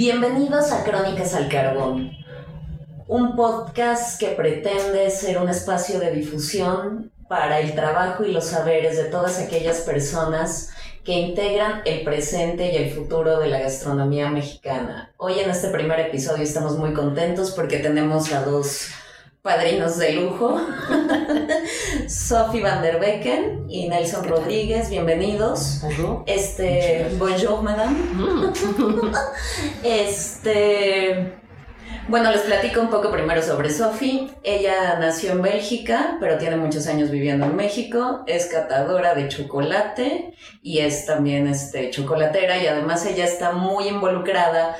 Bienvenidos a Crónicas al Carbón, un podcast que pretende ser un espacio de difusión para el trabajo y los saberes de todas aquellas personas que integran el presente y el futuro de la gastronomía mexicana. Hoy en este primer episodio estamos muy contentos porque tenemos a dos padrinos de lujo, Sophie van der Becken y Nelson Rodríguez, bienvenidos. Bonjour. Este, bonjour, madame. este, bueno, les platico un poco primero sobre Sophie. Ella nació en Bélgica, pero tiene muchos años viviendo en México. Es catadora de chocolate y es también este, chocolatera y además ella está muy involucrada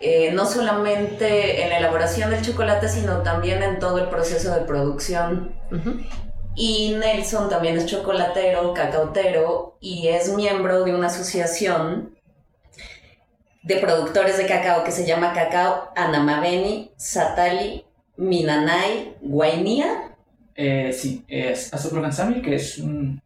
eh, no solamente en la elaboración del chocolate, sino también en todo el proceso de producción. Y Nelson también es chocolatero, cacautero y es miembro de una asociación de productores de cacao que se llama Cacao Anamabeni Satali Minanay Guainía. Eh, sí, es Azúcar Gansami, que es un...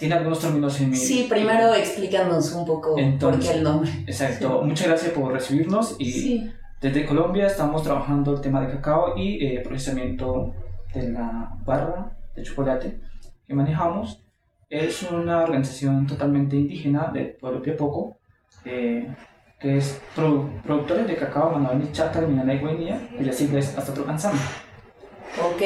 Tiene algunos términos en mi... Sí, primero explícanos un poco Entonces, por qué el nombre. Exacto. Muchas gracias por recibirnos y Sí. desde Colombia estamos trabajando el tema de cacao y eh, procesamiento de la barra de chocolate que manejamos. Es una organización totalmente indígena del pueblo Piepoco, eh, que es produ- productores de cacao Manabani Chata, Minanay, Guinea, y la sigla es Azúcar Gansami. Ok.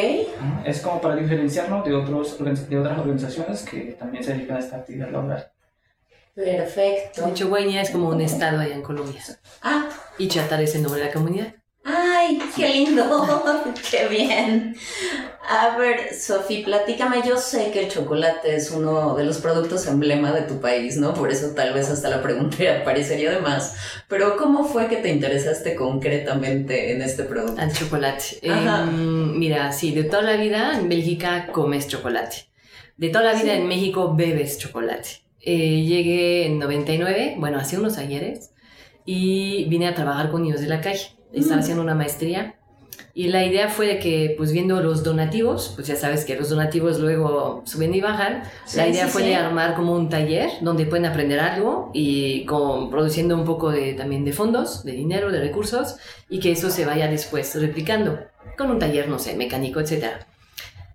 Es como para diferenciarnos de, otros, de otras organizaciones que también se dedican a esta actividad laboral. Perfecto. De hecho, Guainía es como un estado allá en Colombia. Ah, Y Chatar es el nombre de la comunidad. qué lindo. qué bien. A ver, Sofi, platícame. Yo sé que el chocolate es uno de los productos emblema de tu país, ¿no? Por eso tal vez hasta la pregunta parecería de más. Pero ¿cómo fue que te interesaste concretamente en este producto? Al chocolate. Em, mira, sí, de toda la vida en Bélgica comes chocolate. De toda la vida Sí. en México bebes chocolate. Eh, llegué en 99, bueno, hace unos ayeres, y vine a trabajar con niños de la calle. Estaba Mm. haciendo una maestría. Y la idea fue de que, pues viendo los donativos, pues ya sabes que los donativos luego suben y bajan, la Sí, idea sí, fue sí. de armar como un taller donde pueden aprender algo y con, produciendo un poco de, también de fondos, de dinero, de recursos y que eso se vaya después replicando con un taller, no sé, mecánico, etc.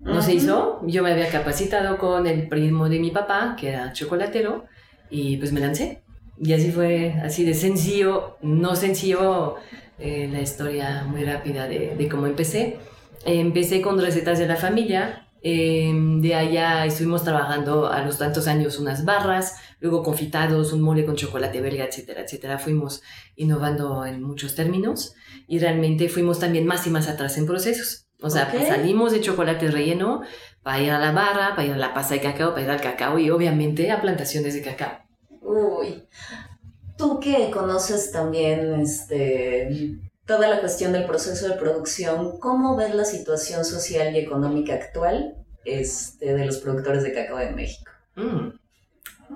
No se Ujú. hizo, yo me había capacitado con el primo de mi papá, que era chocolatero, y pues me lancé. Y así fue, así de sencillo, no sencillo, eh, la historia muy rápida de, de cómo empecé. Empecé con recetas de la familia, eh, de allá estuvimos trabajando a los tantos años unas barras, luego confitados, un mole con chocolate belga, etcétera, etcétera. Fuimos innovando en muchos términos y realmente fuimos también más y más atrás en procesos. O sea, Ok. salimos de chocolate relleno para ir a la barra, para ir a la pasta de cacao, para ir al cacao y obviamente a plantaciones de cacao. Uy, tú que conoces también este, toda la cuestión del proceso de producción, ¿cómo ves la situación social y económica actual este, de los productores de cacao en México? Mm.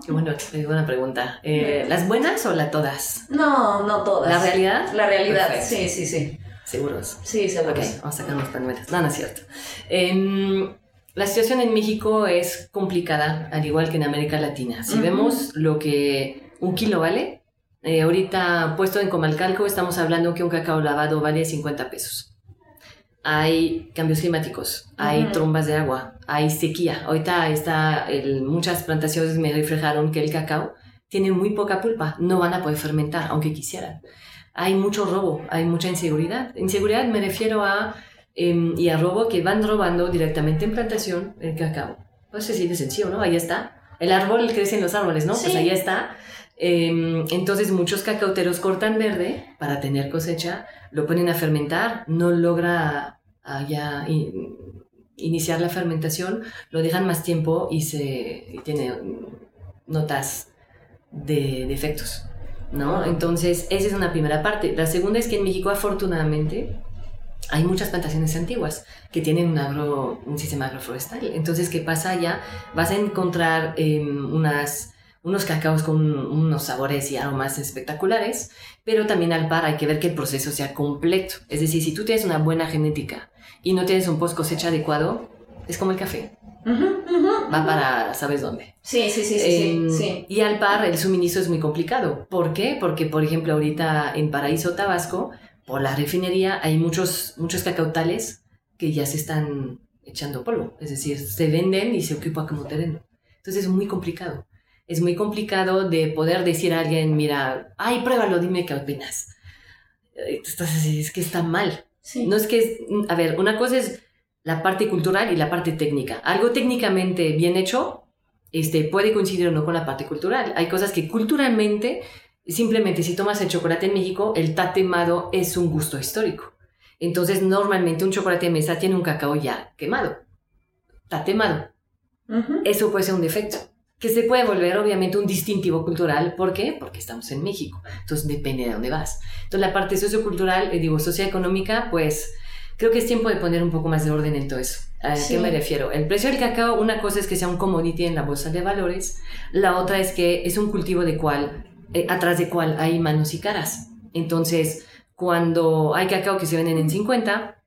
Bueno, qué buena pregunta. Eh, ¿Las buenas o las todas? No, no todas. ¿La realidad? La realidad, Perfecto. sí, sí, sí. Seguros. Sí, seguro. Ok, vamos a sacar unos panuelos. No, no es cierto. Em, la situación en México es complicada, al igual que en América Latina. Si vemos lo que un kilo vale, eh, ahorita puesto en Comalcalco estamos hablando que un cacao lavado vale 50 pesos. Hay cambios climáticos, hay Ujú. trombas de agua, hay sequía. Ahorita está el- muchas plantaciones me reflejaron que el cacao tiene muy poca pulpa, no van a poder fermentar, aunque quisieran. Hay mucho robo, hay mucha inseguridad. Inseguridad me refiero a, em, y a robo que van robando directamente en plantación el cacao. Pues de sencillo, ¿no? Ahí está. El árbol crece en los árboles, ¿no? Sí. Pues ahí está. Em, entonces muchos cacauteros cortan verde para tener cosecha, lo ponen a fermentar, no logra ah, ya in- iniciar la fermentación, lo dejan más tiempo y se y tiene notas de defectos, ¿no? Entonces, esa es una primera parte. La segunda es que en México, afortunadamente, hay muchas plantaciones antiguas que tienen un, agro, un sistema agroforestal. Entonces, ¿qué pasa allá? Vas a encontrar em, unas, unos cacaos con unos sabores y aromas espectaculares, pero también al par hay que ver que el proceso sea completo. Es decir, si tú tienes una buena genética y no tienes un post cosecha adecuado, es como el café. Va para sabes dónde. Sí, sí, sí, sí, Em, sí. Y al par el suministro es muy complicado. ¿Por qué? Porque, por ejemplo, ahorita en Paraíso, Tabasco, por la refinería hay muchos, muchos cacautales que ya se están echando polvo. Es decir, se venden y se ocupa como terreno. Entonces es muy complicado. Es muy complicado de poder decir a alguien, mira, ay, pruébalo, dime qué opinas. Eh, Entonces es que está mal. sí. No es que, a ver, una cosa es la parte cultural y la parte técnica. Algo técnicamente bien hecho este, puede coincidir o no con la parte cultural. Hay cosas que culturalmente, simplemente si tomas el chocolate en México, el tatemado es un gusto histórico. Entonces, normalmente un chocolate de mesa tiene un cacao ya quemado, tatemado. Eso puede ser un defecto, que se puede volver obviamente un distintivo cultural. ¿Por qué? Porque estamos en México. Entonces depende de dónde vas. Entonces la parte sociocultural, eh, digo, socioeconómica, pues creo que es tiempo de poner un poco más de orden en todo eso. ¿A Sí. qué me refiero? El precio del cacao, una cosa es que sea un commodity en la bolsa de valores, la otra es que es un cultivo de cual, eh, atrás de cual hay manos y caras. Entonces, cuando hay cacao que se venden en 50,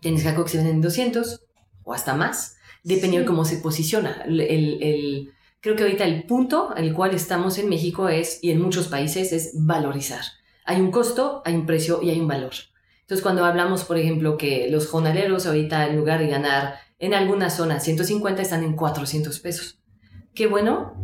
tienes cacao que se venden en 200 o hasta más, dependiendo Sí. de cómo se posiciona. El, el- el- creo que ahorita el punto al cual estamos en México es, y en muchos países, es valorizar. Hay un costo, hay un precio y hay un valor. Entonces, cuando hablamos, por ejemplo, que los jornaleros ahorita, en lugar de ganar en algunas zonas 150, están en 400 pesos. Qué bueno,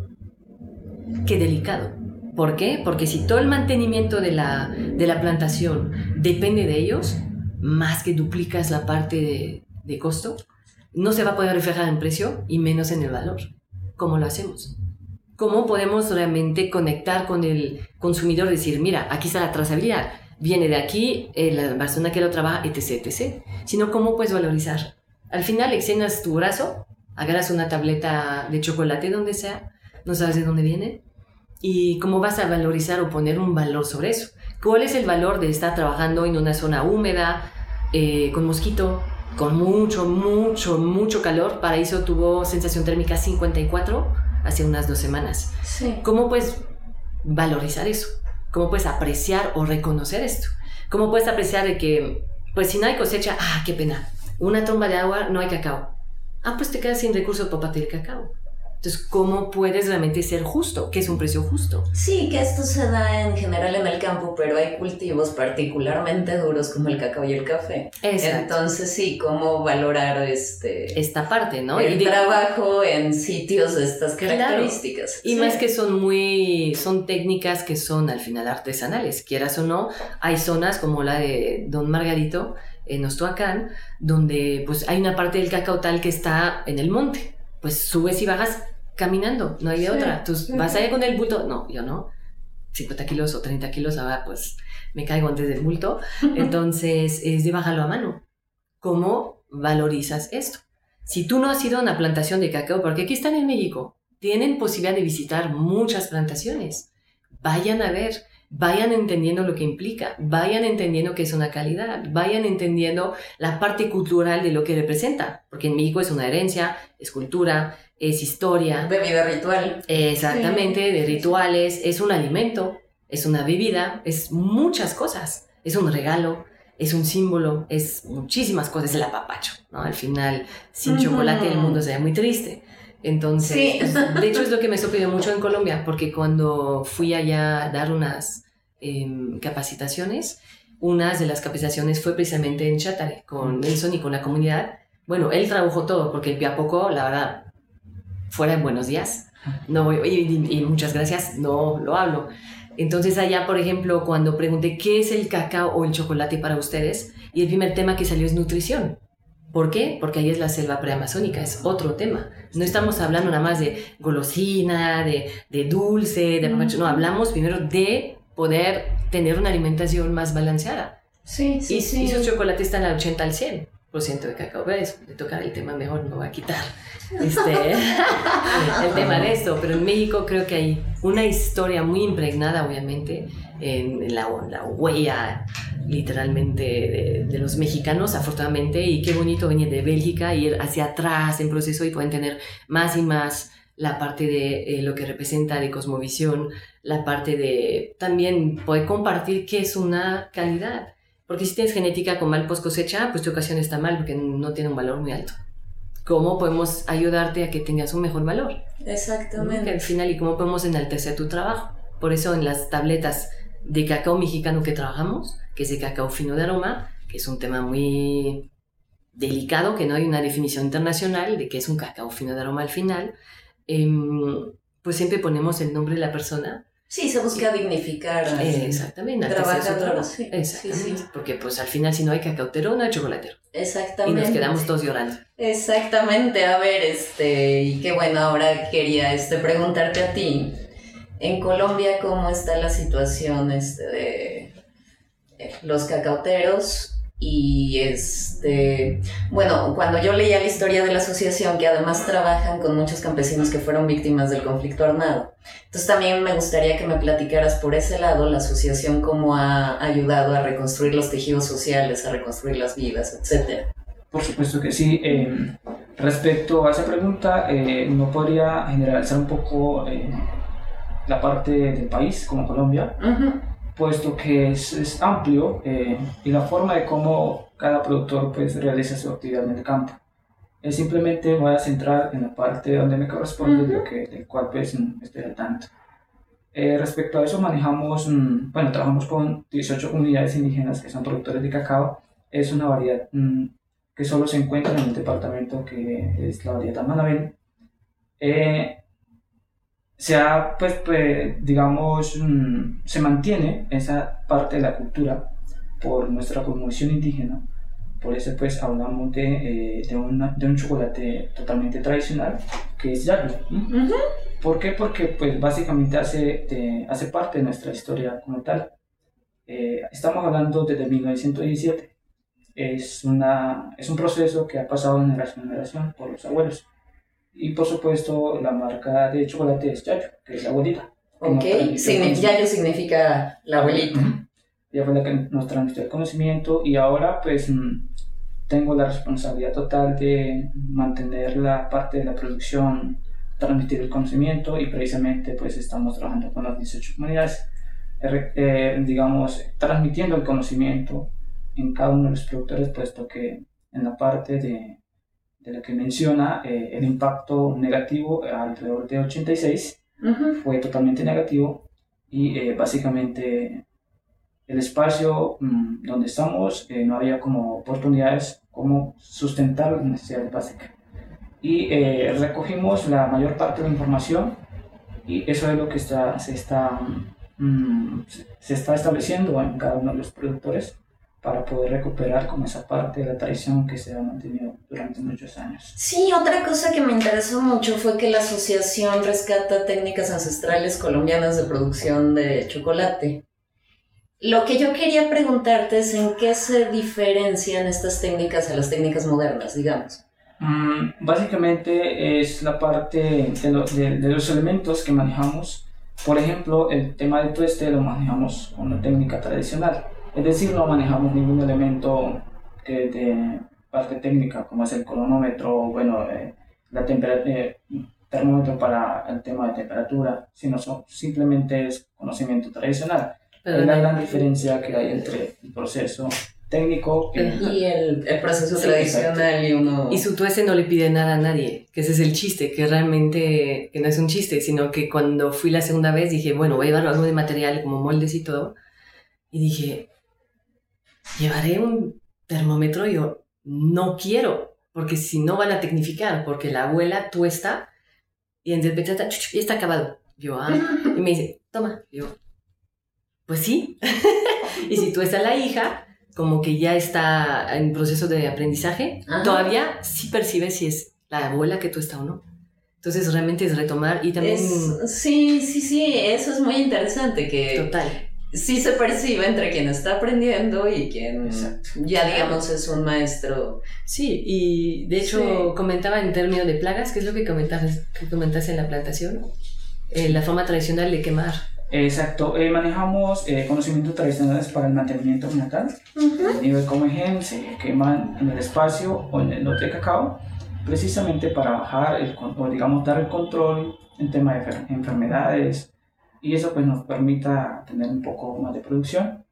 qué delicado. ¿Por qué? Porque si todo el mantenimiento de la, de la plantación depende de ellos, más que duplicas la parte de, de costo, no se va a poder reflejar en precio y menos en el valor. ¿Cómo lo hacemos? ¿Cómo podemos realmente conectar con el consumidor? Decir, mira, aquí está la trazabilidad, viene de aquí, eh, la persona que lo trabaja, etc, etc. Sino, ¿cómo puedes valorizar? Al final, extiendas tu brazo, agarras una tableta de chocolate, donde sea, no sabes de dónde viene, y cómo vas a valorizar o poner un valor sobre eso. ¿Cuál es el valor de estar trabajando en una zona húmeda, eh, con mosquito, con mucho, mucho, mucho calor? Paraíso tuvo sensación térmica 54 hace unas dos semanas. Sí. ¿Cómo puedes valorizar eso? ¿Cómo puedes apreciar o reconocer esto? ¿Cómo puedes apreciar de que, pues si no hay cosecha, ah, qué pena, una tromba de agua, no hay cacao. Ah, pues te quedas sin recursos para el cacao. Entonces, ¿cómo puedes realmente ser justo? ¿Qué es un precio justo? Sí, que esto se da en general en el campo, pero hay cultivos particularmente duros como el cacao y el café. Entonces sí, cómo valorar este Esta parte, ¿no? el Y de- trabajo en sitios de estas Claro. características. Y Sí. más que son muy, son técnicas que son al final artesanales, quieras o no, hay zonas como la de Don Margarito, en Ostoacán, donde pues hay una parte del cacao tal que está en el monte, pues subes y bajas caminando, no hay de Sí. otra, tú vas allá con el bulto, no, yo no, 50 kilos o 30 kilos, ahora pues me caigo antes del bulto, entonces es de bajarlo a mano. ¿Cómo valorizas esto? Si tú no has ido a una plantación de cacao, porque aquí están en México, tienen posibilidad de visitar muchas plantaciones. Vayan a ver, vayan entendiendo lo que implica, vayan entendiendo que es una calidad, vayan entendiendo la parte cultural de lo que representa, porque en México es una herencia, es cultura, es historia, Bebida ritual. exactamente, de rituales, es un alimento, es una bebida, es muchas cosas, es un regalo, es un símbolo, es muchísimas cosas, es el apapacho, ¿no? Al final, sin Ujú. chocolate el mundo sería muy triste. Entonces, Sí. de hecho es lo que me sorprendió mucho en Colombia, porque cuando fui allá a dar unas em, capacitaciones, una de las capacitaciones fue precisamente en Chatare, con Nelson y con la comunidad. Bueno, él trabajó todo, porque el Piapoco, la verdad, fuera en buenos días, no voy, y, y- y muchas gracias, no lo hablo. Entonces allá, por ejemplo, cuando pregunté qué es el cacao o el chocolate para ustedes, y el primer tema que salió es nutrición. ¿Por qué? Porque ahí es la selva preamazónica, es otro tema. No estamos hablando nada más de golosina, de, de dulce, de apapacho, no, hablamos primero de poder tener una alimentación más balanceada. Sí, sí, y, sí. y sus chocolates están al 80 al 100 por ciento de cacao. ¿Ves? De tocar el tema mejor no voy a quitar este, el tema de esto. Pero en México creo que hay una historia muy impregnada, obviamente, en la, la huella literalmente de, de los mexicanos, afortunadamente. Y qué bonito venir de Bélgica, ir hacia atrás en proceso y pueden tener más y más la parte de eh, lo que representa de cosmovisión, la parte de también poder compartir qué es una calidad. Porque si tienes genética con mal post cosecha, pues tu ocasión está mal porque no tiene un valor muy alto. cómo podemos ayudarte a que tengas un mejor valor. Exactamente. Que al final, y cómo podemos enaltecer tu trabajo. Por eso en las tabletas de cacao mexicano que trabajamos, que es de cacao fino de aroma, que es un tema muy delicado, que no hay una definición internacional de qué es un cacao fino de aroma al final, em, pues siempre ponemos el nombre de la persona. Sí, se busca dignificar Eh, exactamente. trabajador, sí, Exactamente. sí. Porque pues al final si no hay cacautero, no hay chocolatero. Y Exactamente. nos quedamos todos llorando. Exactamente, a ver, este, y qué bueno, ahora quería este, preguntarte a ti, en Colombia, ¿cómo está la situación este, de eh, los cacauteros? Y este, bueno, cuando yo leía la historia de la asociación, que además trabajan con muchos campesinos que fueron víctimas del conflicto armado, entonces también me gustaría que me platicaras por ese lado la asociación cómo ha ayudado a reconstruir los tejidos sociales, a reconstruir las vidas, etcétera. Por supuesto que sí. Eh, respecto a esa pregunta, eh, no podría generalizar un poco eh, la parte del país como Colombia, Ujú. Puesto que es, es amplio eh, y la forma de cómo cada productor pues, realiza su actividad en el campo. Eh, simplemente voy a centrar en la parte donde me corresponde, de lo que, del cual pues, estoy al tanto. Eh, respecto a eso, manejamos, mm, bueno, trabajamos con 18 comunidades indígenas que son productores de cacao. Es una variedad mm, que solo se encuentra en el departamento que es la variedad Manabén. Eh, se ha, pues, pues, digamos, mm, se mantiene esa parte de la cultura por nuestra cosmovisión indígena. Por eso, pues, hablamos de, eh, de, una- de un chocolate totalmente tradicional, que es yayo. ¿m? Ujú. ¿Por qué? Porque, pues, básicamente hace, de- hace parte de nuestra historia como tal. Eh, estamos hablando desde 1917. Es, una, es un proceso que ha pasado de generación en generación por los abuelos. Y, por supuesto, la marca de chocolate es Yayo, que es la abuelita. Ok, conocimiento. Yayo significa la abuelita. Ujú. Ella fue la que nos transmitió el conocimiento y ahora pues mm, tengo la responsabilidad total de mantener la parte de la producción, transmitir el conocimiento y precisamente pues estamos trabajando con las 18 comunidades, eh, eh, digamos, transmitiendo el conocimiento en cada uno de los productores, puesto que en la parte de, de la que menciona eh, el impacto negativo alrededor de 86 Ujú. fue totalmente negativo y eh, básicamente el espacio mm, donde estamos eh, no había como oportunidades como sustentar las necesidades básicas. Y eh, recogimos la mayor parte de la información y eso es lo que está, se, está, mm, se- se está estableciendo en cada uno de los productores para poder recuperar como esa parte de la tradición que se ha mantenido durante muchos años. Sí, otra cosa que me interesó mucho fue que la asociación rescata técnicas ancestrales colombianas de producción de chocolate. Lo que yo quería preguntarte es en qué se diferencian estas técnicas a las técnicas modernas, digamos. Mm, básicamente es la parte de, lo- de- de los elementos que manejamos. Por ejemplo, el tema del tueste lo manejamos con la técnica tradicional. Es decir, no manejamos ningún elemento que de parte técnica, como es el cronómetro, bueno, eh, la tempera- eh, termómetro para el tema de temperatura, sino so- simplemente es conocimiento tradicional. Pero es la no- gran diferencia que hay entre el proceso técnico y Y el, el proceso Sí, tradicional y uno... Y su tueste no le pide nada a nadie, que ese es el chiste, que realmente que no es un chiste, sino que cuando fui la segunda vez dije, bueno, voy a llevar algo de material como moldes y todo, y dije, llevaré un termómetro, y yo no quiero, porque si no van a tecnificar, porque la abuela tuesta y en repente está, ya está acabado. Yo, ah, y me dice, toma, yo, pues sí. y si tuesta la hija, como que ya está en proceso de aprendizaje, Ajá. todavía sí percibe si es la abuela que tuesta o no. Entonces realmente es retomar y también... Es- sí, sí, sí, eso es muy interesante, que Total. Sí se percibe entre quien está aprendiendo y quien Exacto. ya digamos es un maestro. Sí, y de hecho Sí. comentaba en términos de plagas, que es lo que comentabas, que comentaste en la plantación, Eh, la forma tradicional de quemar. Exacto, eh, manejamos eh, conocimientos tradicionales para el mantenimiento natal. A nivel como ejemplo, se queman en el espacio o en el lote de cacao, precisamente para bajar el, o digamos dar el control en tema de enfer- enfermedades y eso pues nos permita tener un poco más de producción.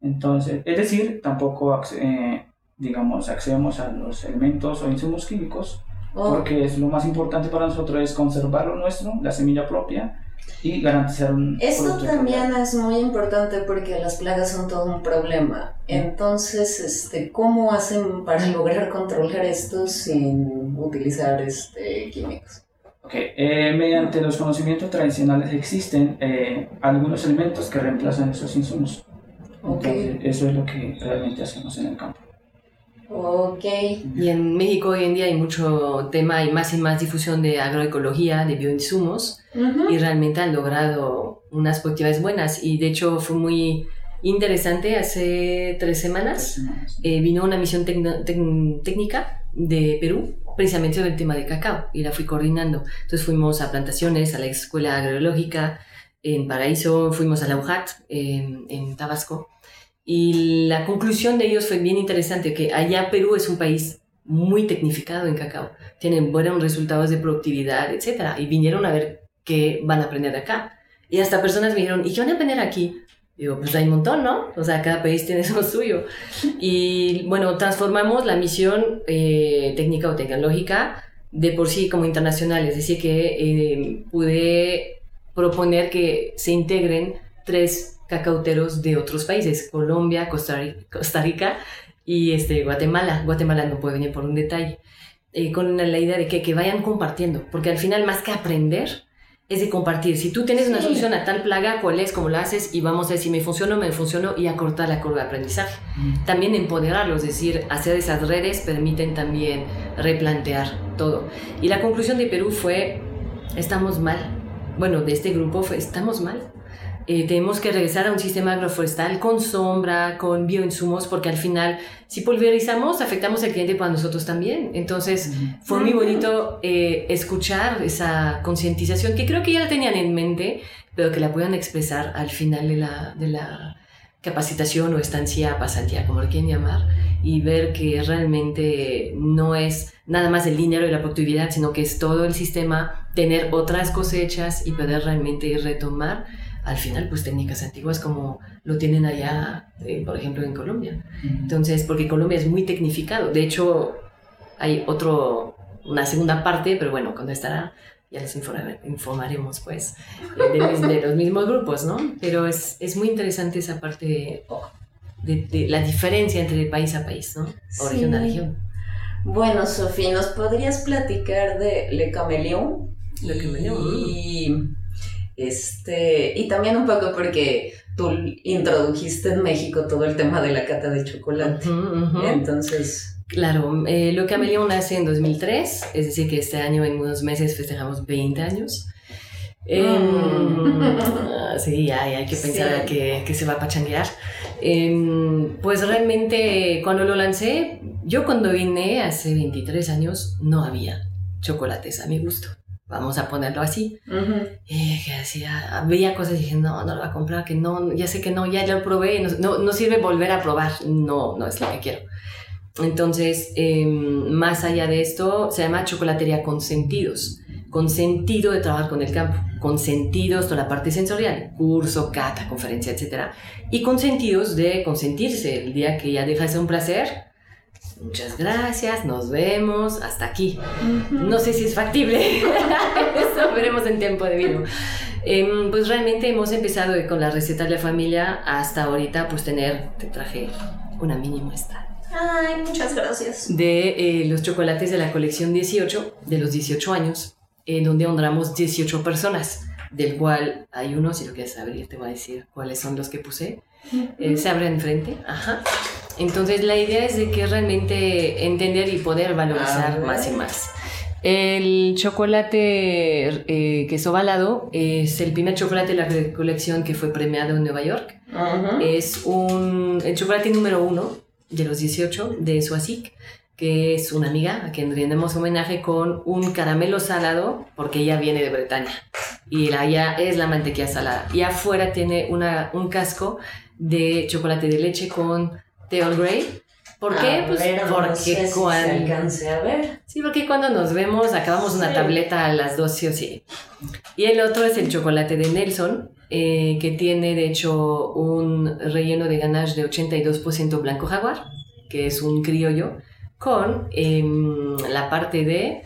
Entonces, es decir, tampoco eh, digamos accedemos a los elementos o insumos químicos Oh. porque es lo más importante para nosotros es conservar lo nuestro, la semilla propia y garantizar un Esto también es muy importante porque las plagas son todo un problema. Entonces, este, ¿cómo hacen para lograr controlar esto sin utilizar este, químicos? Ok, eh, mediante los conocimientos tradicionales existen eh, algunos elementos que reemplazan esos insumos. Ok. Entonces, eso es lo que realmente hacemos en el campo. Ok. Y en México hoy en día hay mucho tema y más y más difusión de agroecología, de bioinsumos, Ujú. y realmente han logrado unas productividades buenas. Y de hecho fue muy interesante, hace tres semanas Tres semanas. eh, vino una misión técnica de Perú precisamente sobre el tema de cacao y la fui coordinando. Entonces fuimos a plantaciones, a la escuela agroecológica en Paraíso, fuimos a la UJAT en, en Tabasco y la conclusión de ellos fue bien interesante, que allá Perú es un país muy tecnificado en cacao, tienen buenos resultados de productividad, etc. Y vinieron a ver qué van a aprender de acá. Y hasta personas me dijeron, ¿y qué van a aprender aquí? Digo, pues hay un montón, ¿no? O sea, cada país tiene lo suyo. Y bueno, transformamos la misión eh, técnica o tecnológica de por sí como internacional, es decir, que eh, pude proponer que se integren tres cacauteros de otros países, Colombia, Costa Rica, Costa Rica y este, Guatemala. Guatemala no puede venir por un detalle. Eh, con la idea de que, que vayan compartiendo, porque al final más que aprender, es de compartir. Si tú tienes una solución a tal plaga, ¿cuál es? ¿Cómo la haces? Y vamos a ver si me funcionó, me funcionó y acortar la curva de aprendizaje. También empoderarlos, es decir, hacer esas redes permiten también replantear todo. Y la conclusión de Perú fue, estamos mal. Bueno, de este grupo fue, estamos mal. Eh, tenemos que regresar a un sistema agroforestal con sombra, con bioinsumos, porque al final, si pulverizamos, afectamos al cliente para nosotros también. Entonces, fue muy bonito eh, escuchar esa concientización que creo que ya la tenían en mente, pero que la puedan expresar al final de la, de la capacitación o estancia, pasantía, como lo quieren llamar, y ver que realmente no es nada más el dinero y la productividad, sino que es todo el sistema, tener otras cosechas y poder realmente retomar al final pues técnicas antiguas como lo tienen allá, eh, por ejemplo, en Colombia. Entonces, porque Colombia es muy tecnificado. De hecho, hay otro, una segunda parte, pero bueno, cuando estará, ya les informa- informaremos, pues, eh, de, los mismos grupos, ¿no? Pero es, es muy interesante esa parte de, de la diferencia entre país a país, ¿no? O Sí. región a región. Bueno, Sofía, ¿nos podrías platicar de Le Caméléon? Le Caméléon, Y, este, y también un poco porque tú introdujiste en México todo el tema de la cata de chocolate. Entonces, Claro, eh, lo que Amelion nace en 2003, es decir, que este año en unos meses festejamos 20 años. Mm. sí, hay, hay que pensar Sí. que, que se va a pachanguear. Em, pues realmente cuando lo lancé, yo cuando vine hace 23 años no había chocolates a mi gusto. Vamos a ponerlo así. ujú. Eh, que decía, veía cosas y dije, no, no lo voy a comprar, que no, ya sé que no, ya lo probé, y no, no, no sirve volver a probar, no, no es lo que quiero. Entonces, eh, más allá de esto, se llama chocolatería con sentidos, con sentido de trabajar con el campo, con sentidos toda la parte sensorial, curso, cata, conferencia, etc. Y con sentidos de consentirse, el día que ya deja de ser un placer, muchas gracias, nos vemos, hasta aquí. No sé si es factible. Eso veremos en tiempo debido. Em, pues realmente hemos empezado con la receta de la familia hasta ahorita pues tener, te traje una mini muestra Ay, muchas gracias. de eh, los chocolates de la colección 18, de los 18 años, en donde honramos 18 personas, del cual hay uno, si lo quieres abrir te voy a decir cuáles son los que puse. Eh, se abre enfrente, ajá. Entonces la idea es de que realmente entender y poder valorizar ver. más y más. El chocolate eh, queso ovalado es el primer chocolate de la colección que fue premiado en Nueva York. Ujú. Es un, el chocolate número uno de los 18 de Suazik, que es una amiga a quien rendemos homenaje con un caramelo salado, porque ella viene de Bretaña y la ya es la mantequilla salada. Y afuera tiene una, un casco de chocolate de leche con Earl Grey. ¿Por qué? A Pues ver, no porque sé si se cuando... alcance a ver. Sí, porque cuando nos vemos acabamos una tableta a las 2 sí o sí. Y el otro es el chocolate de Nelson, eh, que tiene de hecho un relleno de ganache de 82% blanco jaguar, que es un criollo, con em, la parte de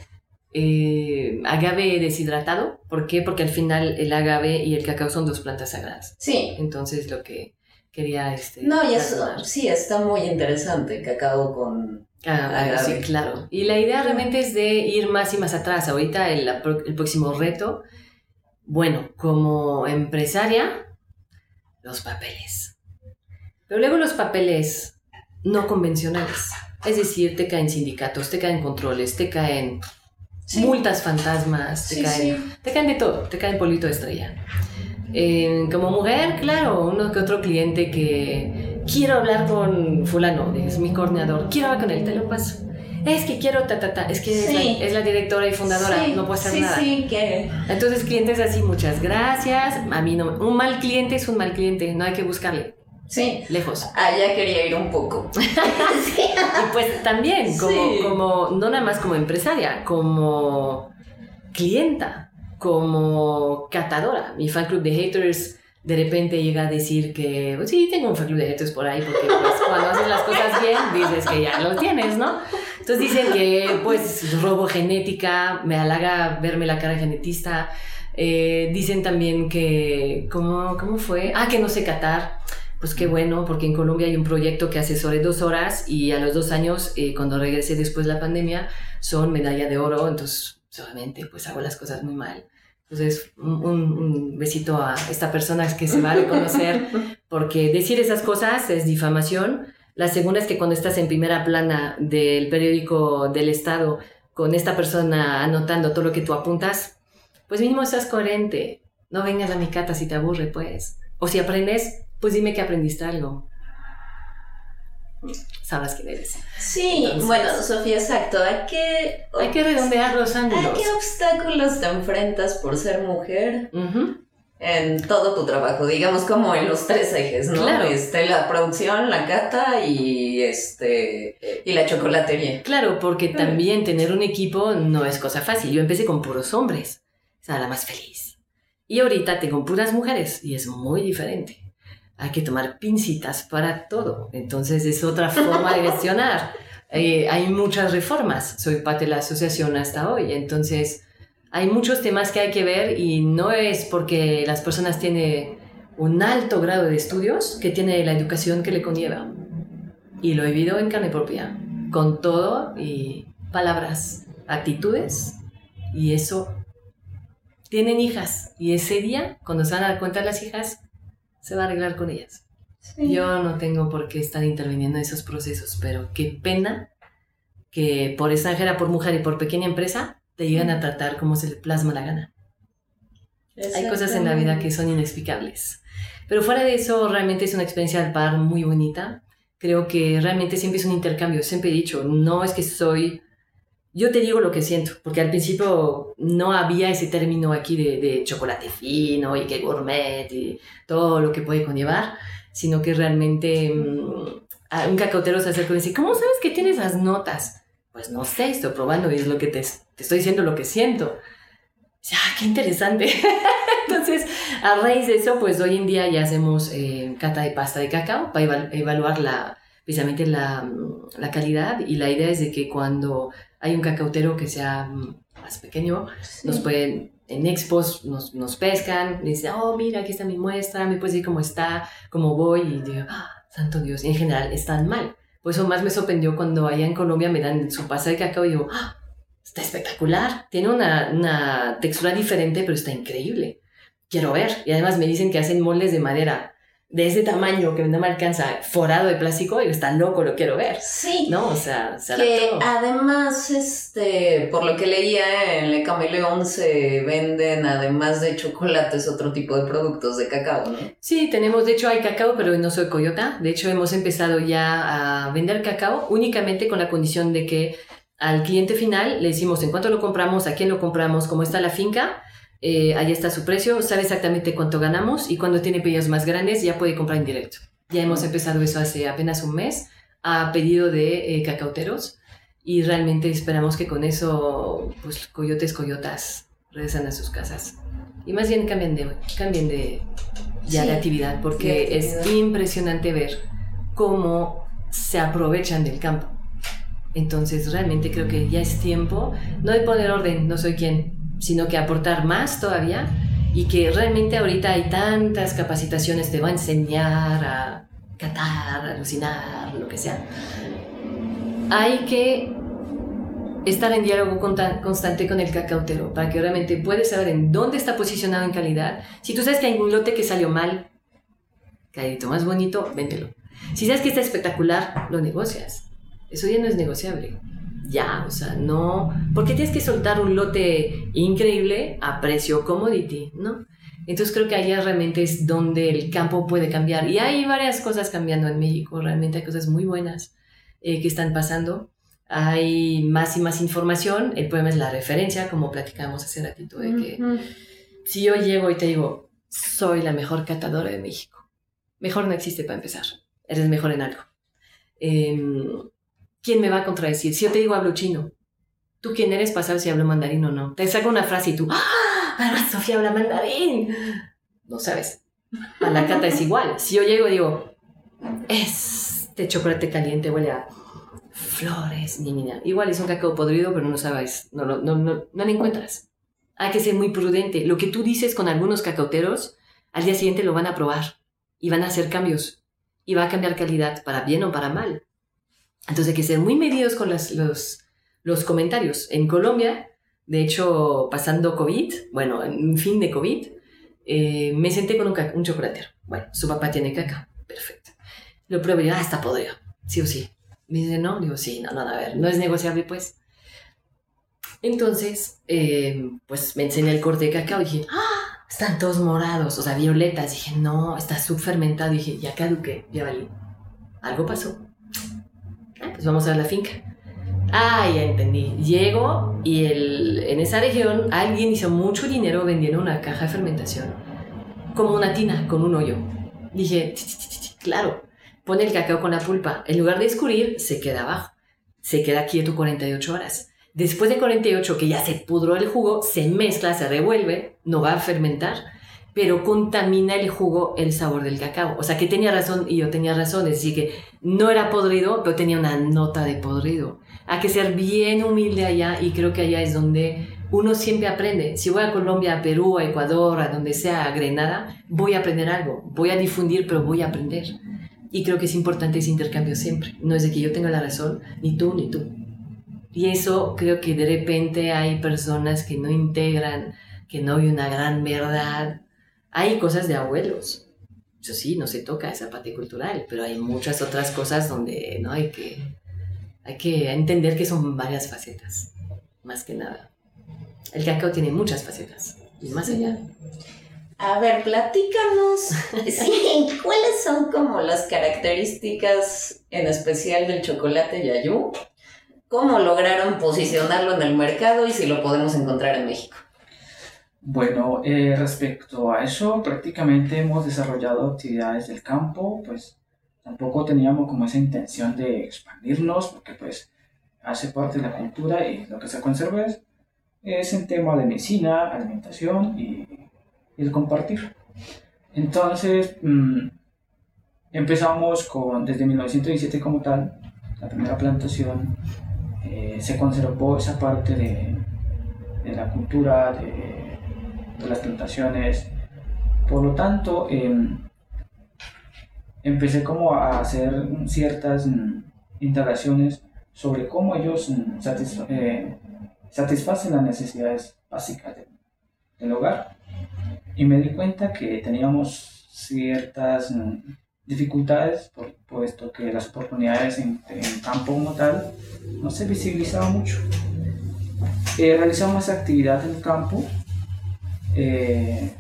eh, agave deshidratado. ¿Por qué? Porque al final el agave y el cacao son dos plantas sagradas. Sí. Entonces lo que quería... Este, No, y eso, sí, está muy interesante, cacao con... Ah, sí, claro. Y la idea realmente es de ir más y más atrás. Ahorita el, el próximo reto, bueno, como empresaria, los papeles. Pero luego los papeles no convencionales. Es decir, te caen sindicatos, te caen controles, te caen Sí. multas fantasmas, te Sí, caen sí. te caen de todo, te caen polito de estrella. Eh, como mujer, claro, uno que otro cliente que quiero hablar con fulano, es mi coordinador, quiero hablar con él, te lo paso. Es que quiero, ta, ta, ta, es que es, Sí. la, es la directora y fundadora, Sí, no puedo hacer sí, nada. Sí, que... Entonces, clientes así, muchas gracias. A mí no, un mal cliente es un mal cliente, no hay que buscarle, Sí. lejos. Allá quería ir un poco. Y pues también, como, Sí. como, no nada más como empresaria, como clienta, como catadora. Mi fan club de haters de repente llega a decir que, pues sí, tengo un fan club de haters por ahí, porque pues cuando haces las cosas bien, dices que ya lo tienes, ¿no? Entonces dicen que pues robo genética, me halaga verme la cara genetista. Eh, dicen también que, ¿cómo, ¿cómo fue? Ah, que no sé catar. Pues qué bueno, porque en Colombia hay un proyecto que asesoré dos horas y a los dos años, eh, cuando regresé después de la pandemia, son medalla de oro, entonces obviamente pues hago las cosas muy mal. Entonces, un, un- un besito a esta persona que se va a reconocer, porque decir esas cosas es difamación. La segunda es que cuando estás en primera plana del periódico del Estado con esta persona anotando todo lo que tú apuntas, pues mínimo seas coherente. No vengas a mi cata si te aburre, pues. O si aprendes, pues dime que aprendiste algo. Sabrás quién eres. Sí, Entonces- bueno, Sofía, exacto. ¿A qué, Hay que redondear los ¿A ángulos. qué obstáculos te enfrentas por ser mujer Ujú. en todo tu trabajo? Digamos como en los tres ejes, ¿no? Claro. Este, la producción, la cata y este y la chocolatería. Claro, porque también tener un equipo no es cosa fácil. Yo empecé con puros hombres, o sea, la más feliz. Y ahorita tengo puras mujeres y es muy diferente. Hay que tomar pincitas para todo. Entonces es otra forma de gestionar. Eh, hay muchas reformas. Soy parte de la asociación hasta hoy. Entonces hay muchos temas que hay que ver y no es porque las personas tienen un alto grado de estudios que tiene la educación que le conlleva. Y lo he vivido en carne propia con todo y palabras, actitudes, y eso. Tienen hijas, y ese día, cuando se van a dar cuenta las hijas, se va a arreglar con ellas. Yo no tengo por qué estar interviniendo en esos procesos, pero qué pena que por extranjera, por mujer y por pequeña empresa, te llegan a tratar como se le plasma la gana. Hay cosas en la vida que son inexplicables. Pero fuera de eso, realmente es una experiencia al par muy bonita. Creo que realmente siempre es un intercambio. Siempre he dicho, no es que soy... Yo te digo lo que siento, porque al principio no había ese término aquí de, de chocolate fino y que gourmet y todo lo que puede conllevar, sino que realmente mm, un cacautero se acerca y dice, ¿cómo sabes que tienes las notas? Pues no sé, estoy probando y es lo que te, estoy diciendo lo que siento. Dice, ah, qué interesante. Entonces, a raíz de eso, pues hoy en día ya hacemos eh, cata de pasta de cacao para eval- evaluar la, precisamente mm, la calidad y la idea es de que cuando hay un cacautero que sea mm, más pequeño, nos pueden, en expos nos, nos pescan, dicen, oh, mira, aquí está mi muestra, me puedes decir cómo está, cómo voy, y digo, ah, santo Dios, y en general están mal. Por eso más me sorprendió cuando allá en Colombia me dan su pasta de cacao y digo, ah, está espectacular, tiene una, una textura diferente, pero está increíble. Quiero ver. Y además me dicen que hacen moldes de madera de ese tamaño que no me alcanza, forado de plástico, y está loco, lo quiero ver. Sí. ¿No? O sea, se Que además, este, por lo que leía en Le Camaleón se venden, además de chocolates, otro tipo de productos de cacao, ¿no? Sí, tenemos, de hecho hay cacao, pero no soy coyota. De hecho hemos empezado ya a vender cacao únicamente con la condición de que al cliente final le decimos en cuánto lo compramos, a quién lo compramos, cómo está la finca, eh, ahí está su precio, sabe exactamente cuánto ganamos y cuando tiene pedidos más grandes ya puede comprar en directo. Ya hemos empezado eso hace apenas un mes a pedido de eh, cacauteros y realmente esperamos que con eso pues coyotes, coyotas regresan a sus casas. Y más bien cambien de, cambien de, ya Sí, de actividad porque de actividad. es impresionante ver cómo se aprovechan del campo. Entonces realmente creo que ya es tiempo, no de poner orden, no soy quien, sino que aportar más todavía y que realmente ahorita hay tantas capacitaciones, te va a enseñar a catar, alucinar, lo que sea. Hay que estar en diálogo constante con el cacautero para que realmente puedes saber en dónde está posicionado en calidad. Si tú sabes que hay un lote que salió mal, caído más bonito, véndelo. Si sabes que está espectacular, lo negocias. Eso ya no es negociable. Ya, o sea, no. ¿Por qué tienes que soltar un lote increíble a precio commodity? ¿No? Entonces creo que allá realmente es donde el campo puede cambiar. Y hay varias cosas cambiando en México, realmente hay cosas muy buenas eh, que están pasando. Hay más y más información. El problema es la referencia, como platicábamos hace ratito, de que si yo llego y te digo, soy la mejor catadora de México, mejor no existe para empezar. Eres mejor en algo. Em, ¿Quién me va a contradecir? Si yo te digo hablo chino, ¿tú quién eres para saber si hablo mandarín o no? Te saco una frase y tú, ¡ah! Sofía habla mandarín. No sabes. A la cata es igual. Si yo llego y digo, este chocolate caliente huele a flores, ni niña. Igual es un cacao podrido, pero no sabes, no, no, no, no, no lo encuentras. Hay que ser muy prudente. Lo que tú dices con algunos cacauteros, al día siguiente lo van a probar y van a hacer cambios y va a cambiar calidad para bien o para mal. Entonces hay que ser muy medidos con los, los comentarios. En Colombia de hecho, pasando COVID, bueno, en fin de COVID, eh, me senté con un, un, chocolatero. Bueno, su papá tiene caca. Perfecto. Lo y ah, está podrido. Sí o sí. Me dice, no. Digo, sí, no, no, a ver, no es negociable, pues. Entonces, eh, pues me enseñé el corte de cacao y dije, ¡ah! Están todos morados, o sea, violetas. Dije, no, está subfermentado. Dije, ya caduqué, ya valí. Algo pasó. Pues vamos a ver la finca. Ah, ya entendí. Llego y en esa región alguien hizo mucho dinero vendiendo una caja de fermentación. Como una tina, con un hoyo. Dije, claro, pone el cacao con la pulpa. En lugar de escurrir, se queda abajo. Se queda quieto 48 horas. Después de 48, que ya se pudró el jugo, se mezcla, se revuelve, no va a fermentar, pero contamina el jugo el sabor del cacao. O sea que tenía razón y yo tenía razón. Es decir, que no era podrido, pero tenía una nota de podrido hay que ser bien humilde allá y creo que allá es donde uno siempre aprende. Si voy a Colombia, a Perú, a Ecuador, a donde sea, a Grenada, voy a aprender algo, voy a difundir, pero voy a aprender. Y creo que es importante ese intercambio siempre. No es de que yo tenga la razón, ni tú, ni tú. Y eso creo que de repente hay personas que no integran, que no hay una gran verdad. Hay cosas de abuelos. Eso sí, no se toca esa parte cultural, pero hay muchas otras cosas donde no hay que hay que entender que son varias facetas, más que nada. El cacao tiene muchas facetas, y más allá. A ver, platícanos, sí, ¿cuáles son como las características en especial del chocolate Yayu? ¿Cómo lograron posicionarlo en el mercado y si lo podemos encontrar en México? Bueno, eh, respecto a eso, prácticamente hemos desarrollado actividades del campo, pues tampoco teníamos como esa intención de expandirnos, porque pues hace parte de la cultura y lo que se conserva es, es el tema de medicina, alimentación y, el compartir. Entonces, mm, empezamos con, desde 1917 como tal, la primera plantación, eh, se conservó esa parte de, de la cultura, de, las plantaciones. Por lo tanto, eh, empecé como a hacer ciertas mm, indagaciones sobre cómo ellos mm, eh, satisfacen las necesidades básicas del hogar. Y me di cuenta que teníamos ciertas mm, dificultades, por, puesto que las oportunidades en, campo como tal no se visibilizaban mucho. Eh, realizamos actividad en el campo. Eh,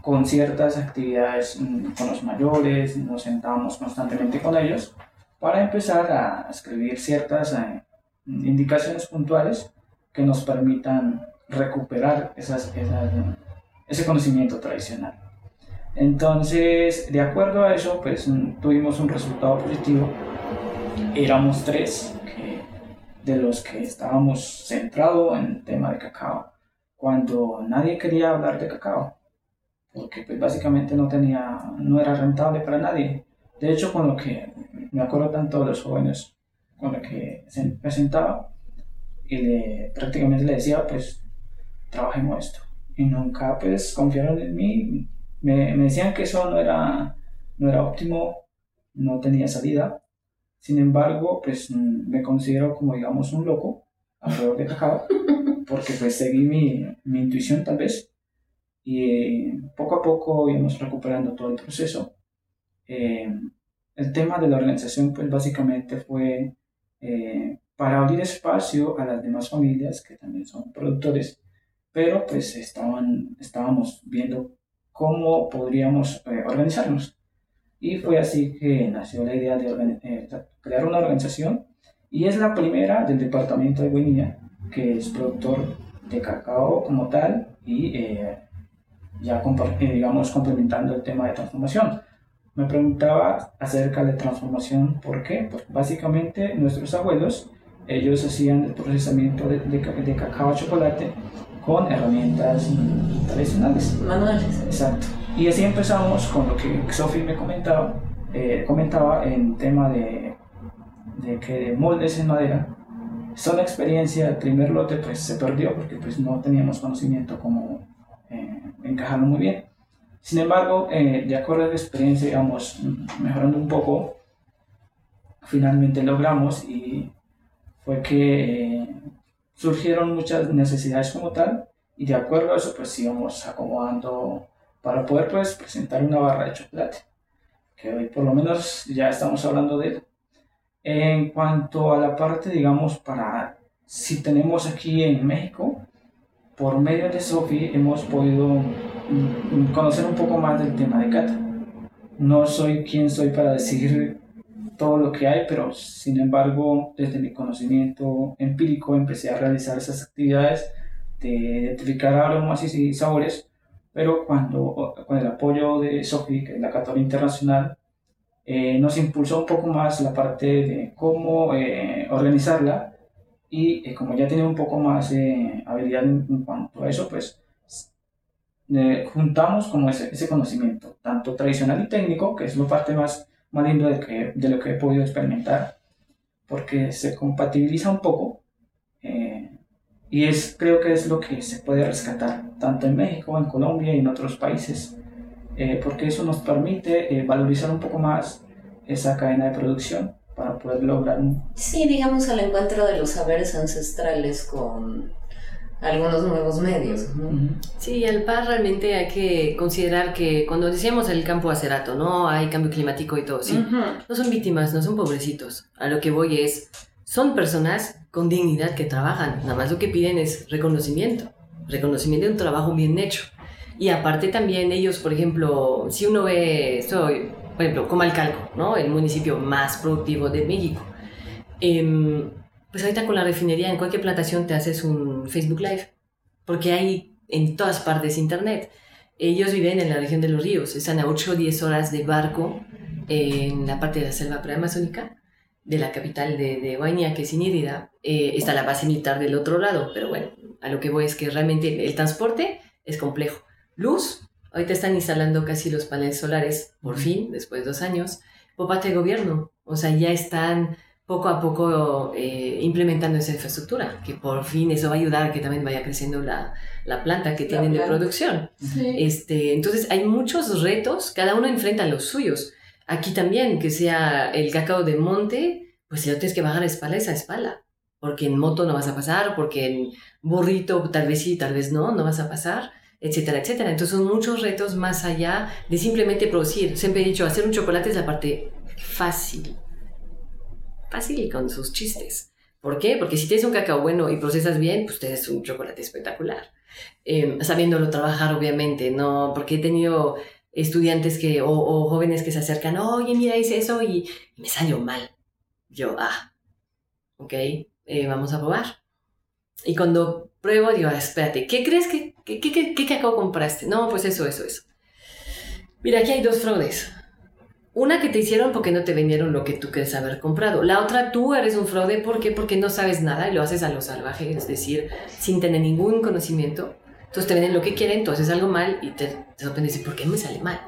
con ciertas actividades mm, con los mayores, nos sentábamos constantemente con ellos para empezar a escribir ciertas eh, indicaciones puntuales que nos permitan recuperar esas, ese conocimiento tradicional. Entonces, de acuerdo a eso, pues mm, tuvimos un resultado positivo. Éramos tres de los que estábamos centrados en el tema de cacao, cuando nadie quería hablar de cacao porque pues básicamente no tenía, no era rentable para nadie. De hecho, con lo que me acuerdo tanto de los jóvenes con la que se presentaba y le, prácticamente le decía, pues, trabajemos esto. Y nunca, pues, confiaron en mí. Me, me decían que eso no era, no era óptimo, no tenía salida. Sin embargo, pues, me considero como, digamos, un loco alrededor de cacao, porque pues seguí mi, mi intuición tal vez. Y poco a poco íbamos recuperando todo el proceso. Eh, el tema de la organización, pues básicamente fue eh, para abrir espacio a las demás familias que también son productores, pero pues estaban, estábamos viendo cómo podríamos eh, organizarnos. Y fue así que nació la idea de eh, crear una organización y es la primera del departamento de Guinea, que es productor de cacao como tal y ya digamos complementando el tema de transformación. Me preguntaba acerca de transformación, ¿por qué? Pues básicamente nuestros abuelos ellos hacían el procesamiento de, de, cacao a chocolate con herramientas tradicionales. Manuales. Exacto. Y así empezamos con lo que Sophie me comentaba, eh, comentaba en tema de, de que moldes en madera son experiencia, el primer lote pues se perdió porque pues no teníamos conocimiento cómo eh, encajarlo muy bien. Sin embargo, eh, de acuerdo a la experiencia, digamos, mejorando un poco, finalmente logramos y fue que eh, surgieron muchas necesidades como tal y de acuerdo a eso pues íbamos acomodando para poder pues presentar una barra de chocolate que hoy por lo menos ya estamos hablando de. En cuanto a la parte digamos para si tenemos aquí en México por medio de Sophie hemos podido mm, conocer un poco más del tema de cata. No soy quien soy para decir todo lo que hay, pero sin embargo, desde mi conocimiento empírico empecé a realizar esas actividades de identificar aromas y sabores, pero cuando con el apoyo de Sophie, que es la Católica Internacional, eh, nos impulsó un poco más la parte de cómo eh, organizarla y eh, como ya tenía un poco más de habilidad en, cuanto a eso, pues juntamos como ese, ese conocimiento, tanto tradicional y técnico, que es la parte más más lindo de, que, de lo que he podido experimentar, porque se compatibiliza un poco eh, y es, creo que es lo que se puede rescatar, tanto en México, en Colombia y en otros países, eh, porque eso nos permite eh, valorizar un poco más esa cadena de producción para poder lograr un... Sí, digamos al encuentro de los saberes ancestrales con algunos nuevos medios. Sí, al par realmente hay que considerar que cuando decíamos el campo acerato, ¿no? Hay cambio climático y todo, sí. No son víctimas, no son pobrecitos. A lo que voy es, son personas con dignidad que trabajan. Nada más lo que piden es reconocimiento. Reconocimiento de un trabajo bien hecho. Y aparte también ellos, por ejemplo, si uno ve, por ejemplo, Comalcalco, ¿no? El municipio más productivo de México. Eh, pues ahorita con la refinería en cualquier plantación te haces un Facebook Live, porque hay en todas partes internet. Ellos viven en la región de los ríos, están a 8 o 10 horas de barco en la parte de la selva preamazónica de la capital de, de que es Inírida. Eh, está la base militar del otro lado, pero bueno, a lo que voy es que realmente el transporte es complejo. Luz, ahorita están instalando casi los paneles solares, por fin, después de dos años, por parte del gobierno. O sea, ya están poco a poco eh, implementando esa infraestructura, que por fin eso va a ayudar a que también vaya creciendo la, la planta que tienen de producción. Este, entonces hay muchos retos, cada uno enfrenta los suyos. Aquí también, que sea el cacao de monte, pues no tienes que bajar espalda, es a espalda, porque en moto no vas a pasar, porque en burrito tal vez sí, tal vez no, no vas a pasar etcétera, etcétera. Entonces son muchos retos más allá de simplemente producir. Siempre he dicho, hacer un chocolate es la parte fácil fácil y con sus chistes. ¿Por qué? Porque si tienes un cacao bueno y procesas bien, pues tienes un chocolate espectacular. Em, sabiéndolo trabajar, obviamente, ¿no? Porque he tenido estudiantes que, o, jóvenes que se acercan, oye, mira, hice eso y, me salió mal. Yo, ah, ok, eh, vamos a probar. Y cuando pruebo, digo, ah, espérate, ¿qué crees que, qué, qué, qué cacao compraste? No, pues eso, eso, eso. Mira, aquí hay dos fraudes. Una que te hicieron porque no te vendieron lo que tú quieres haber comprado. La otra, tú eres un fraude. ¿Por qué? Porque no sabes nada y lo haces a lo salvaje, es decir, sin tener ningún conocimiento. Entonces te venden lo que quieren, tú haces algo mal y te, te sorprendes, ¿por qué me sale mal?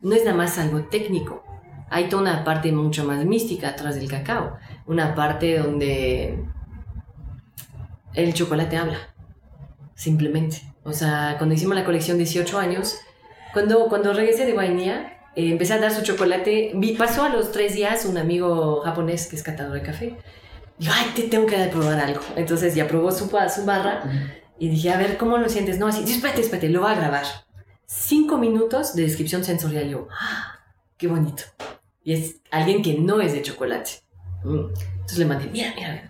No es nada más algo técnico. hay toda una parte mucho más mística atrás del cacao. Una parte donde el chocolate habla, simplemente. O sea, cuando hicimos la colección 18 años, cuando, cuando regresé de Guainía, eh, empecé a dar su chocolate. Vi, pasó a los tres días un amigo japonés que es catador de café. Dijo, ay, te tengo que dar probar algo. Entonces ya probó su, su barra y dije, a ver, ¿cómo lo sientes? No, así, espérate, espérate, lo va a grabar. Cinco minutos de descripción sensorial. Yo, ¡Ah, qué bonito. Y es alguien que no es de chocolate. Mm. Entonces le mandé, mira, mira,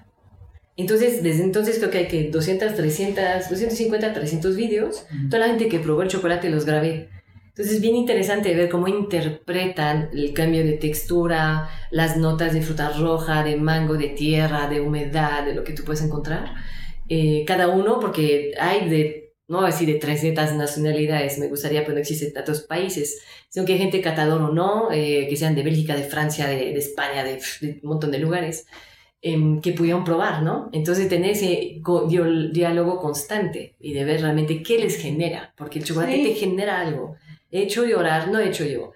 Entonces, desde entonces creo que hay que 200, 300, 250, 300 vídeos. Toda la gente que probó el chocolate los grabé. Entonces es bien interesante ver cómo interpretan el cambio de textura, las notas de fruta roja, de mango, de tierra, de humedad, de lo que tú puedes encontrar. Eh, cada uno, porque hay de, no decir de 300 nacionalidades, me gustaría, pero no existen tantos países, sino que hay gente catador o no, eh, que sean de Bélgica, de Francia, de, España, de, un montón de lugares. Em, que pudieron probar, ¿no? Entonces tener ese diálogo constante y de ver realmente qué les genera, porque el chocolate te genera algo He hecho llorar, no he hecho yo.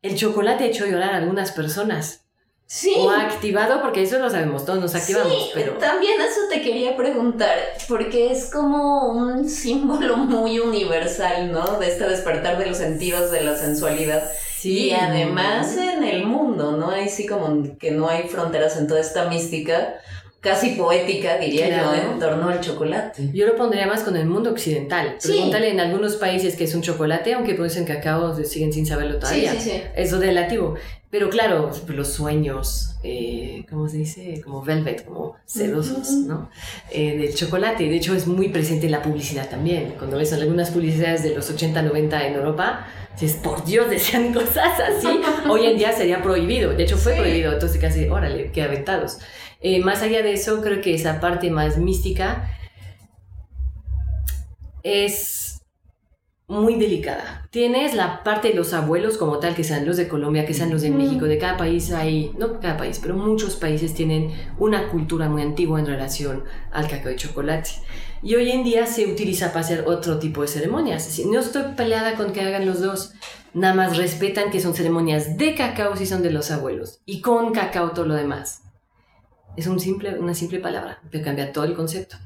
El chocolate ha hecho llorar a algunas personas. Sí. O ha activado, porque eso lo sabemos, todos nos activamos. Sí, pero también eso te quería preguntar, porque es como un símbolo muy universal, ¿no? De este despertar de los sentidos, de la sensualidad. Sí. Y además en el mundo, ¿no? Hay sí como que no hay fronteras en toda esta mística casi poética, diría yo, en torno al chocolate. Yo lo pondría más con el mundo occidental. Pregúntale en algunos países que es un chocolate, aunque producen cacao, siguen sin saberlo todavía. Sí, sí, sí. Eso relativo. Pero claro, los sueños, eh, ¿cómo se dice? Como velvet, como sedosos, ¿no? Eh, del chocolate. De hecho, es muy presente en la publicidad también. Cuando ves algunas publicidades de los 80, 90 en Europa, dices, por Dios, desean cosas así. Hoy en día sería prohibido. De hecho, fue prohibido. Entonces, casi, órale, qué aventados. Eh, más allá de eso, creo que esa parte más mística es muy delicada. Tienes la parte de los abuelos como tal, que sean los de Colombia, que sean los de México, de cada país hay, no cada país, pero muchos países tienen una cultura muy antigua en relación al cacao y chocolate. Y hoy en día se utiliza para hacer otro tipo de ceremonias. No estoy peleada con que hagan los dos, nada más respetan que son ceremonias de cacao si son de los abuelos y con cacao todo lo demás. Es un simple, una simple palabra, pero cambia todo el concepto.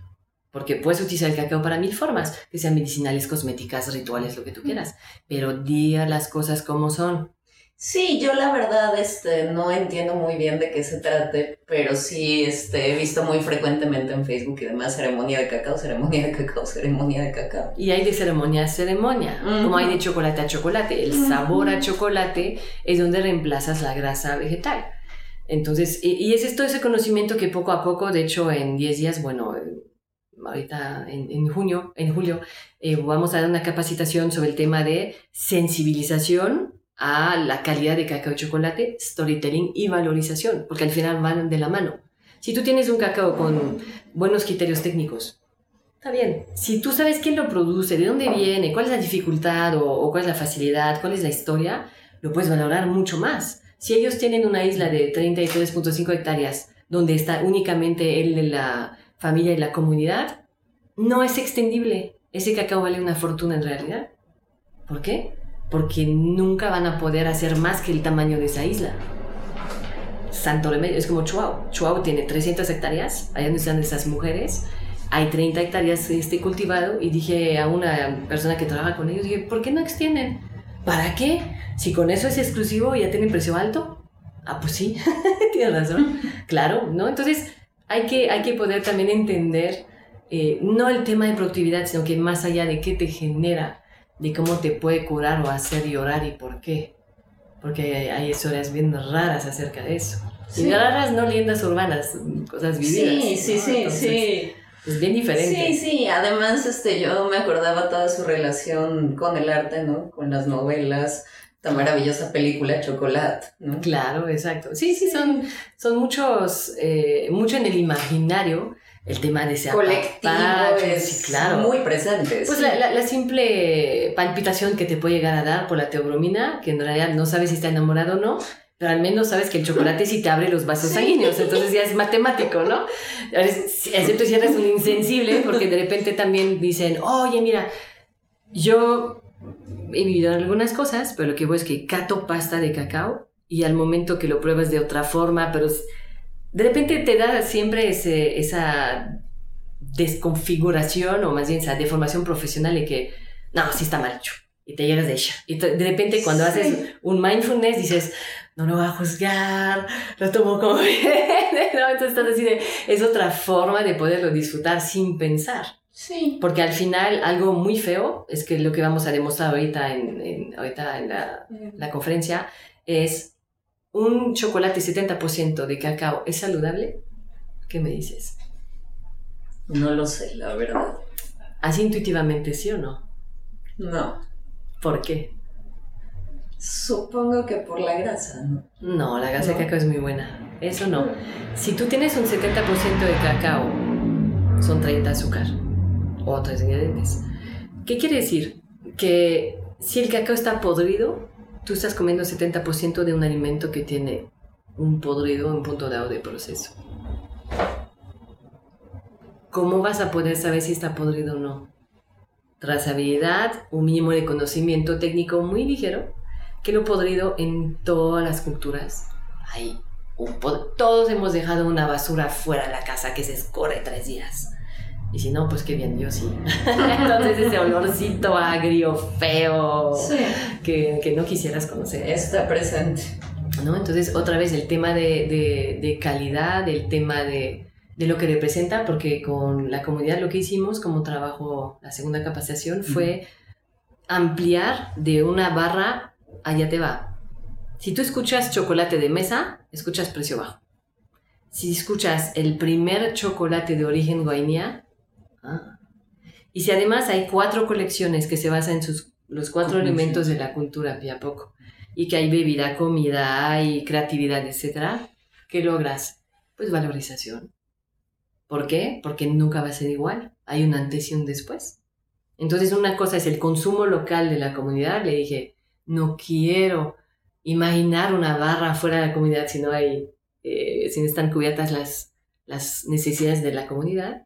Porque puedes utilizar el cacao para mil formas, que sean medicinales, cosméticas, rituales, lo que tú quieras. Pero diga las cosas como son. Sí, yo la verdad este, no entiendo muy bien de qué se trate, pero sí este, he visto muy frecuentemente en Facebook y demás ceremonia de cacao, ceremonia de cacao, ceremonia de cacao. Y hay de ceremonia a ceremonia, como hay de chocolate a chocolate. El sabor a chocolate es donde reemplazas la grasa vegetal. Entonces, y, es esto ese conocimiento que poco a poco, de hecho, en 10 días, bueno, ahorita en, junio, en julio, eh, vamos a dar una capacitación sobre el tema de sensibilización a la calidad de cacao y chocolate, storytelling y valorización, porque al final van de la mano. Si tú tienes un cacao con buenos criterios técnicos, está bien. Si tú sabes quién lo produce, de dónde viene, cuál es la dificultad o, cuál es la facilidad, cuál es la historia, lo puedes valorar mucho más. Si ellos tienen una isla de 33.5 hectáreas donde está únicamente él, la familia y la comunidad, no es extendible. Ese cacao vale una fortuna en realidad. ¿Por qué? Porque nunca van a poder hacer más que el tamaño de esa isla. Santo Remedio es como Chuao. Chuao tiene 300 hectáreas, allá donde están esas mujeres. Hay 30 hectáreas este cultivado y dije a una persona que trabaja con ellos, dije, ¿por qué no extienden? ¿Para qué? Si con eso es exclusivo y ya tiene precio alto, ah, pues sí, tienes razón, claro, ¿no? Entonces hay que, hay que poder también entender eh, no el tema de productividad, sino que más allá de qué te genera, de cómo te puede curar o hacer llorar y por qué. Porque hay historias bien raras acerca de eso. Y raras, no leyendas urbanas, cosas vividas. Sí, sí, sí, sí. Es bien diferente. Sí, sí, además este, yo me acordaba toda su relación con el arte, ¿no? Con las novelas, maravillosa película Chocolate, ¿no? Claro, exacto. Sí, sí, son, son muchos, eh, mucho en el imaginario el tema de ese colectivo es claro. muy presente. Pues la, la, simple palpitación que te puede llegar a dar por la teobromina, que en realidad no sabes si está enamorado o no, pero al menos sabes que el chocolate sí te abre los vasos sanguíneos, entonces ya es matemático, ¿no? Excepto si eres un insensible, porque de repente también dicen, oye, mira, yo he vivido algunas cosas, pero lo que voy es que cato pasta de cacao y al momento que lo pruebas de otra forma, pero de repente te da siempre ese, esa desconfiguración o más bien esa deformación profesional de que, no, sí está mal hecho. Y te llegas de ella. Y de repente cuando haces un mindfulness dices, no lo voy a juzgar, lo tomo como bien. Entonces estás así de, es otra forma de poderlo disfrutar sin pensar. Sí. Porque al final algo muy feo es que lo que vamos a demostrar ahorita en, ahorita en la, la, conferencia es un chocolate 70% de cacao es saludable. ¿Qué me dices? No lo sé, la verdad. Así intuitivamente, ¿sí o no? No. ¿Por qué? Supongo que por la grasa, ¿no? No, la grasa de cacao es muy buena. Eso no. Si tú tienes un 70% de cacao, son 30 azúcar otros ingredientes. ¿Qué quiere decir? Que si el cacao está podrido, tú estás comiendo 70% de un alimento que tiene un podrido en punto dado de proceso. ¿Cómo vas a poder saber si está podrido o no? Trazabilidad, un mínimo de conocimiento técnico muy ligero, que lo podrido en todas las culturas hay todos hemos dejado una basura fuera de la casa que se escorre tres días. Y si no, pues qué bien, yo sí. Entonces ese olorcito agrio, feo, que, que, no quisieras conocer. Está presente. ¿No? Entonces otra vez el tema de, de, de calidad, el tema de, de, lo que representa, porque con la comunidad lo que hicimos como trabajo, la segunda capacitación, fue ampliar de una barra, allá te va. Si tú escuchas chocolate de mesa, escuchas precio bajo. Si escuchas el primer chocolate de origen guainía, Ah. Y si además hay cuatro colecciones que se basan en sus, los cuatro elementos de la cultura y que hay bebida, comida, hay creatividad, etc., ¿qué logras? Pues valorización. ¿Por qué? Porque nunca va a ser igual. Hay un antes y un después. Entonces una cosa es el consumo local de la comunidad. Le dije, no quiero imaginar una barra fuera de la comunidad si no hay, eh, si no están cubiertas las, las necesidades de la comunidad.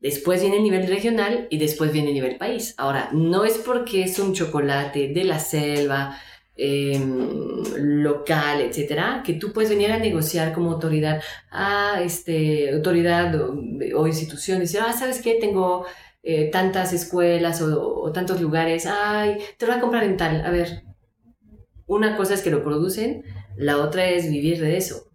Después viene el nivel regional y después viene el nivel país. Ahora, no es porque es un chocolate de la selva, em, local, etcétera, que tú puedes venir a negociar como autoridad, a este, autoridad o, institución, decir, ah, ¿sabes qué? Tengo eh, tantas escuelas o, o, tantos lugares, ay, te lo voy a comprar en tal. A ver, una cosa es que lo producen, la otra es vivir de eso.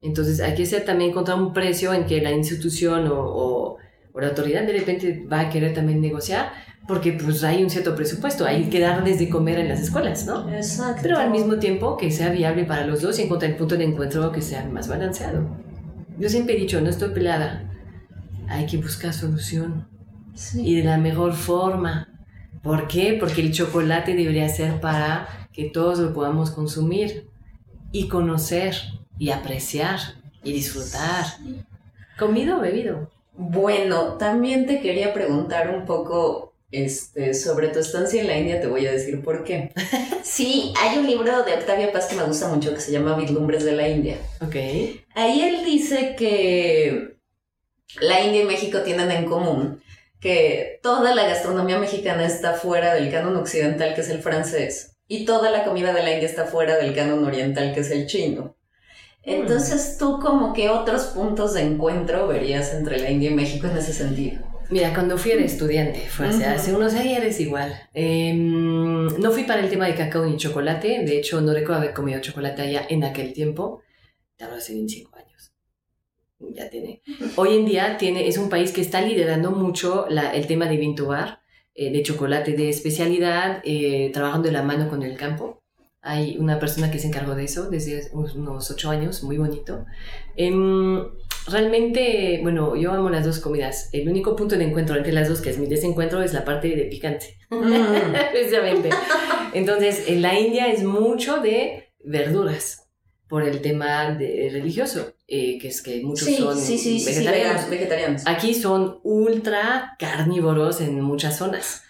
Entonces, hay que ser también contra un precio en que la institución o o la autoridad de repente va a querer también negociar porque pues hay un cierto presupuesto, hay que darles de comer en las escuelas, ¿no? Exacto. Pero al mismo tiempo que sea viable para los dos y encontrar el punto de encuentro que sea más balanceado. Yo siempre he dicho, no estoy pelada, hay que buscar solución y de la mejor forma. ¿Por qué? Porque el chocolate debería ser para que todos lo podamos consumir y conocer y apreciar y disfrutar. Comido o bebido. Bueno, también te quería preguntar un poco este, sobre tu estancia en la India, te voy a decir por qué. Sí, hay un libro de Octavia Paz que me gusta mucho que se llama Vislumbres de la India. Ok. Ahí él dice que la India y México tienen en común que toda la gastronomía mexicana está fuera del canon occidental, que es el francés, y toda la comida de la India está fuera del canon oriental, que es el chino. Entonces tú como que otros puntos de encuentro verías entre la India y México en ese sentido. Mira, cuando fui era estudiante, fue hace, unos años igual. Em, no fui para el tema de cacao ni chocolate, de hecho no recuerdo haber comido chocolate allá en aquel tiempo, te hablo hace 25 años. Ya tiene. Hoy en día tiene, es un país que está liderando mucho la, el tema de vintubar, eh, de chocolate de especialidad, eh, trabajando de la mano con el campo. Hay una persona que se encargó de eso desde unos ocho años, muy bonito. Em, realmente, bueno, yo amo las dos comidas. El único punto de encuentro entre las dos, que es mi desencuentro, es la parte de picante. Mm. Precisamente. Entonces, en la India es mucho de verduras por el tema de religioso, eh, que es que muchos son vegetarianos. vegetarianos. Aquí son ultra carnívoros en muchas zonas.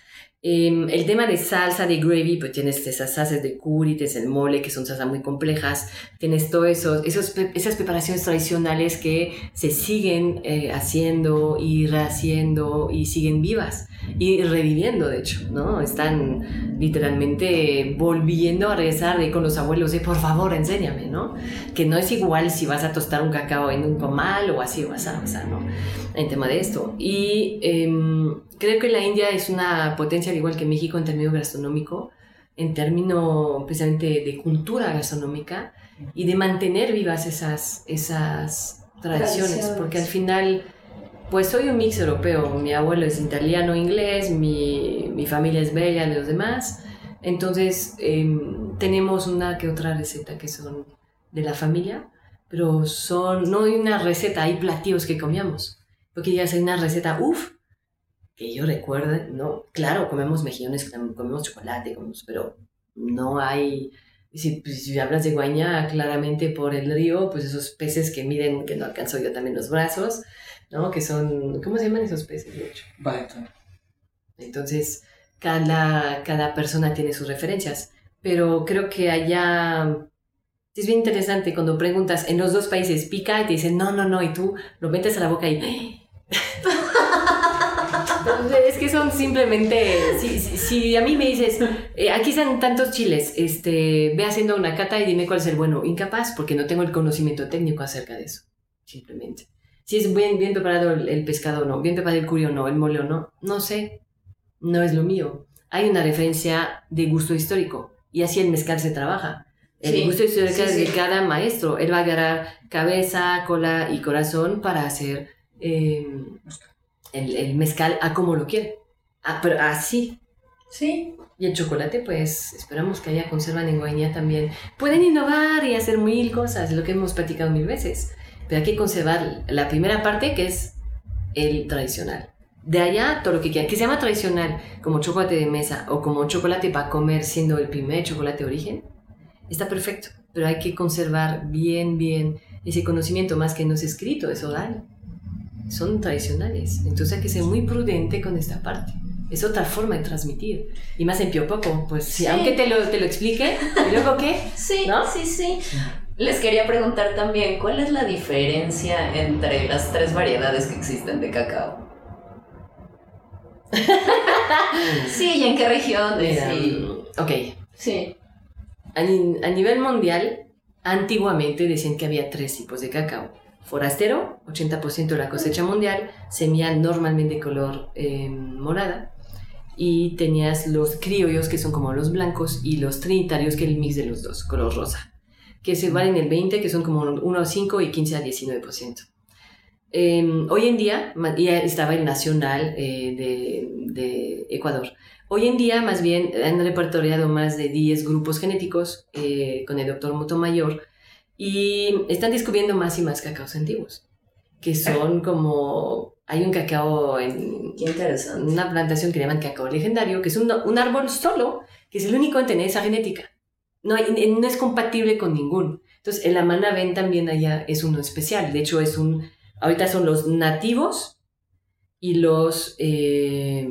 Em, el tema de salsa, de gravy, pues tienes esas salsas de curry, tienes el mole, que son salsas muy complejas, tienes todo eso, esos, esas preparaciones tradicionales que se siguen eh, haciendo y rehaciendo y siguen vivas. Y reviviendo, de hecho, ¿no? Están literalmente volviendo a regresar de, con los abuelos de, por favor, enséñame, ¿no? Que no es igual si vas a tostar un cacao en un comal o así o así, o sea, ¿no? En tema de esto. Y em, creo que la India es una potencia, al igual que México, en términos gastronómico, en términos precisamente de cultura gastronómica y de mantener vivas esas, esas tradiciones, porque al final pues soy un mix europeo. Mi abuelo es italiano, inglés, mi, mi familia es bella, los demás. Entonces, em, tenemos una que otra receta que son de la familia, pero son, no hay una receta, hay platillos que comíamos. Porque ya hay una receta, uff, que yo recuerde, no, claro, comemos mejillones, comemos chocolate, pero no hay, si, pues, si hablas de guaña, claramente por el río, pues esos peces que miden, que no alcanzo yo también los brazos, ¿no? Que son, ¿cómo se llaman esos peces, de hecho? Entonces, cada, cada persona tiene sus referencias, pero creo que allá es bien interesante cuando preguntas en los dos países, pica y te dicen, no, no, no, y tú lo metes a la boca y... es que son simplemente, si, si, a mí me dices, eh, aquí están tantos chiles, este, ve haciendo una cata y dime cuál es el bueno, incapaz porque no tengo el conocimiento técnico acerca de eso, simplemente si es bien, bien preparado el, pescado o no, bien preparado el curio o no, el mole o no, no sé, no es lo mío. Hay una referencia de gusto histórico y así el mezcal se trabaja. El gusto histórico de cada maestro. Él va a agarrar cabeza, cola y corazón para hacer em, el, el, mezcal a como lo quiere. Ah, pero así. Sí. Y el chocolate, pues esperamos que haya conservan en Guañá también. Pueden innovar y hacer mil cosas, lo que hemos platicado mil veces. Pero hay que conservar la primera parte que es el tradicional. De allá todo lo que quieran. Que se llama tradicional como chocolate de mesa o como chocolate para comer siendo el primer chocolate de origen, está perfecto. Pero hay que conservar bien, bien ese conocimiento más que no es escrito, es oral. Son tradicionales. Entonces hay que ser muy prudente con esta parte. Es otra forma de transmitir. Y más en Piopoco, pues sí. aunque te lo, te lo explique, ¿y luego qué? Sí, sí, sí. Les quería preguntar también, ¿cuál es la diferencia entre las tres variedades que existen de cacao? sí, ¿y en qué región? sí. Ok. Sí. A, a, nivel mundial, antiguamente decían que había tres tipos de cacao. Forastero, 80% de la cosecha mundial, semilla normalmente color eh, morada. Y tenías los criollos, que son como los blancos, y los trinitarios, que es el mix de los dos, color rosa que se valen el 20, que son como 1 a 5 y 15 a 19%. Em, hoy en día, ya estaba el nacional eh, de, de, Ecuador. Hoy en día, más bien, han repertoriado más de 10 grupos genéticos eh, con el doctor Motomayor y están descubriendo más y más cacaos antiguos, que son como... Hay un cacao en una plantación que llaman cacao legendario, que es un, un árbol solo, que es el único en tener esa genética no, no es compatible con ninguno. Entonces, el ven también allá es uno especial. De hecho, es un, ahorita son los nativos y los eh,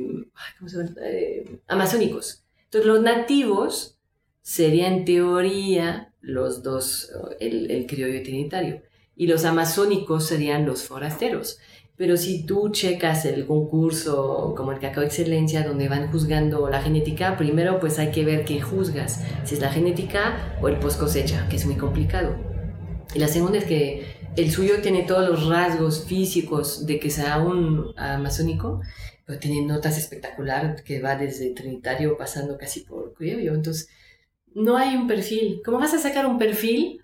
eh, amazónicos. Entonces, los nativos serían en teoría los dos, el, el criollo trinitario, y los amazónicos serían los forasteros. Pero si tú checas el concurso como el Cacao Excelencia, donde van juzgando la genética, primero pues hay que ver qué juzgas, si es la genética o el post cosecha, que es muy complicado. Y la segunda es que el suyo tiene todos los rasgos físicos de que sea un amazónico, pero tiene notas espectaculares que va desde trinitario pasando casi por criollo. Entonces, no hay un perfil. ¿Cómo vas a sacar un perfil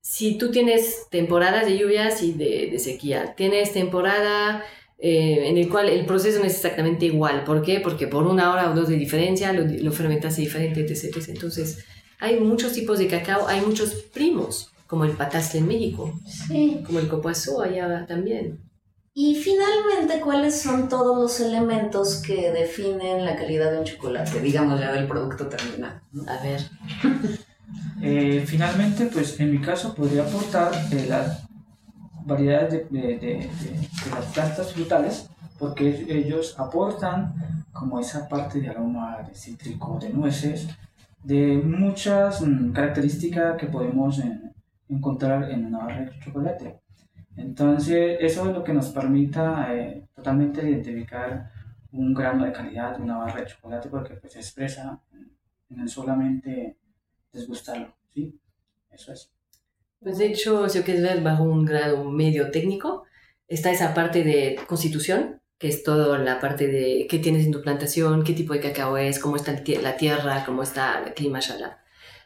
si tú tienes temporadas de lluvias y de, sequía, tienes temporada eh, en el cual el proceso no es exactamente igual. ¿Por qué? Porque por una hora o dos de diferencia lo, lo fermentas diferente, etc, Entonces, hay muchos tipos de cacao, hay muchos primos, como el patastre en México, sí. como el copoazú allá también. Y finalmente, ¿cuáles son todos los elementos que definen la calidad de un chocolate, digamos ya del producto terminado? A ver. Eh, finalmente, pues en mi caso podría aportar eh, las variedades de, las plantas frutales, porque ellos aportan como esa parte de aroma de cítrico, de nueces, de muchas mm, características que podemos eh, encontrar en una barra de chocolate. Entonces, eso es lo que nos permita totalmente identificar un grano de calidad, una barra de chocolate, porque pues se expresa en solamente desgustarlo, ¿sí? Eso es. Pues de hecho, si lo quieres ver bajo un grado medio técnico, está esa parte de constitución, que es toda la parte de qué tienes en tu plantación, qué tipo de cacao es, cómo está la tierra, cómo está el clima, shala.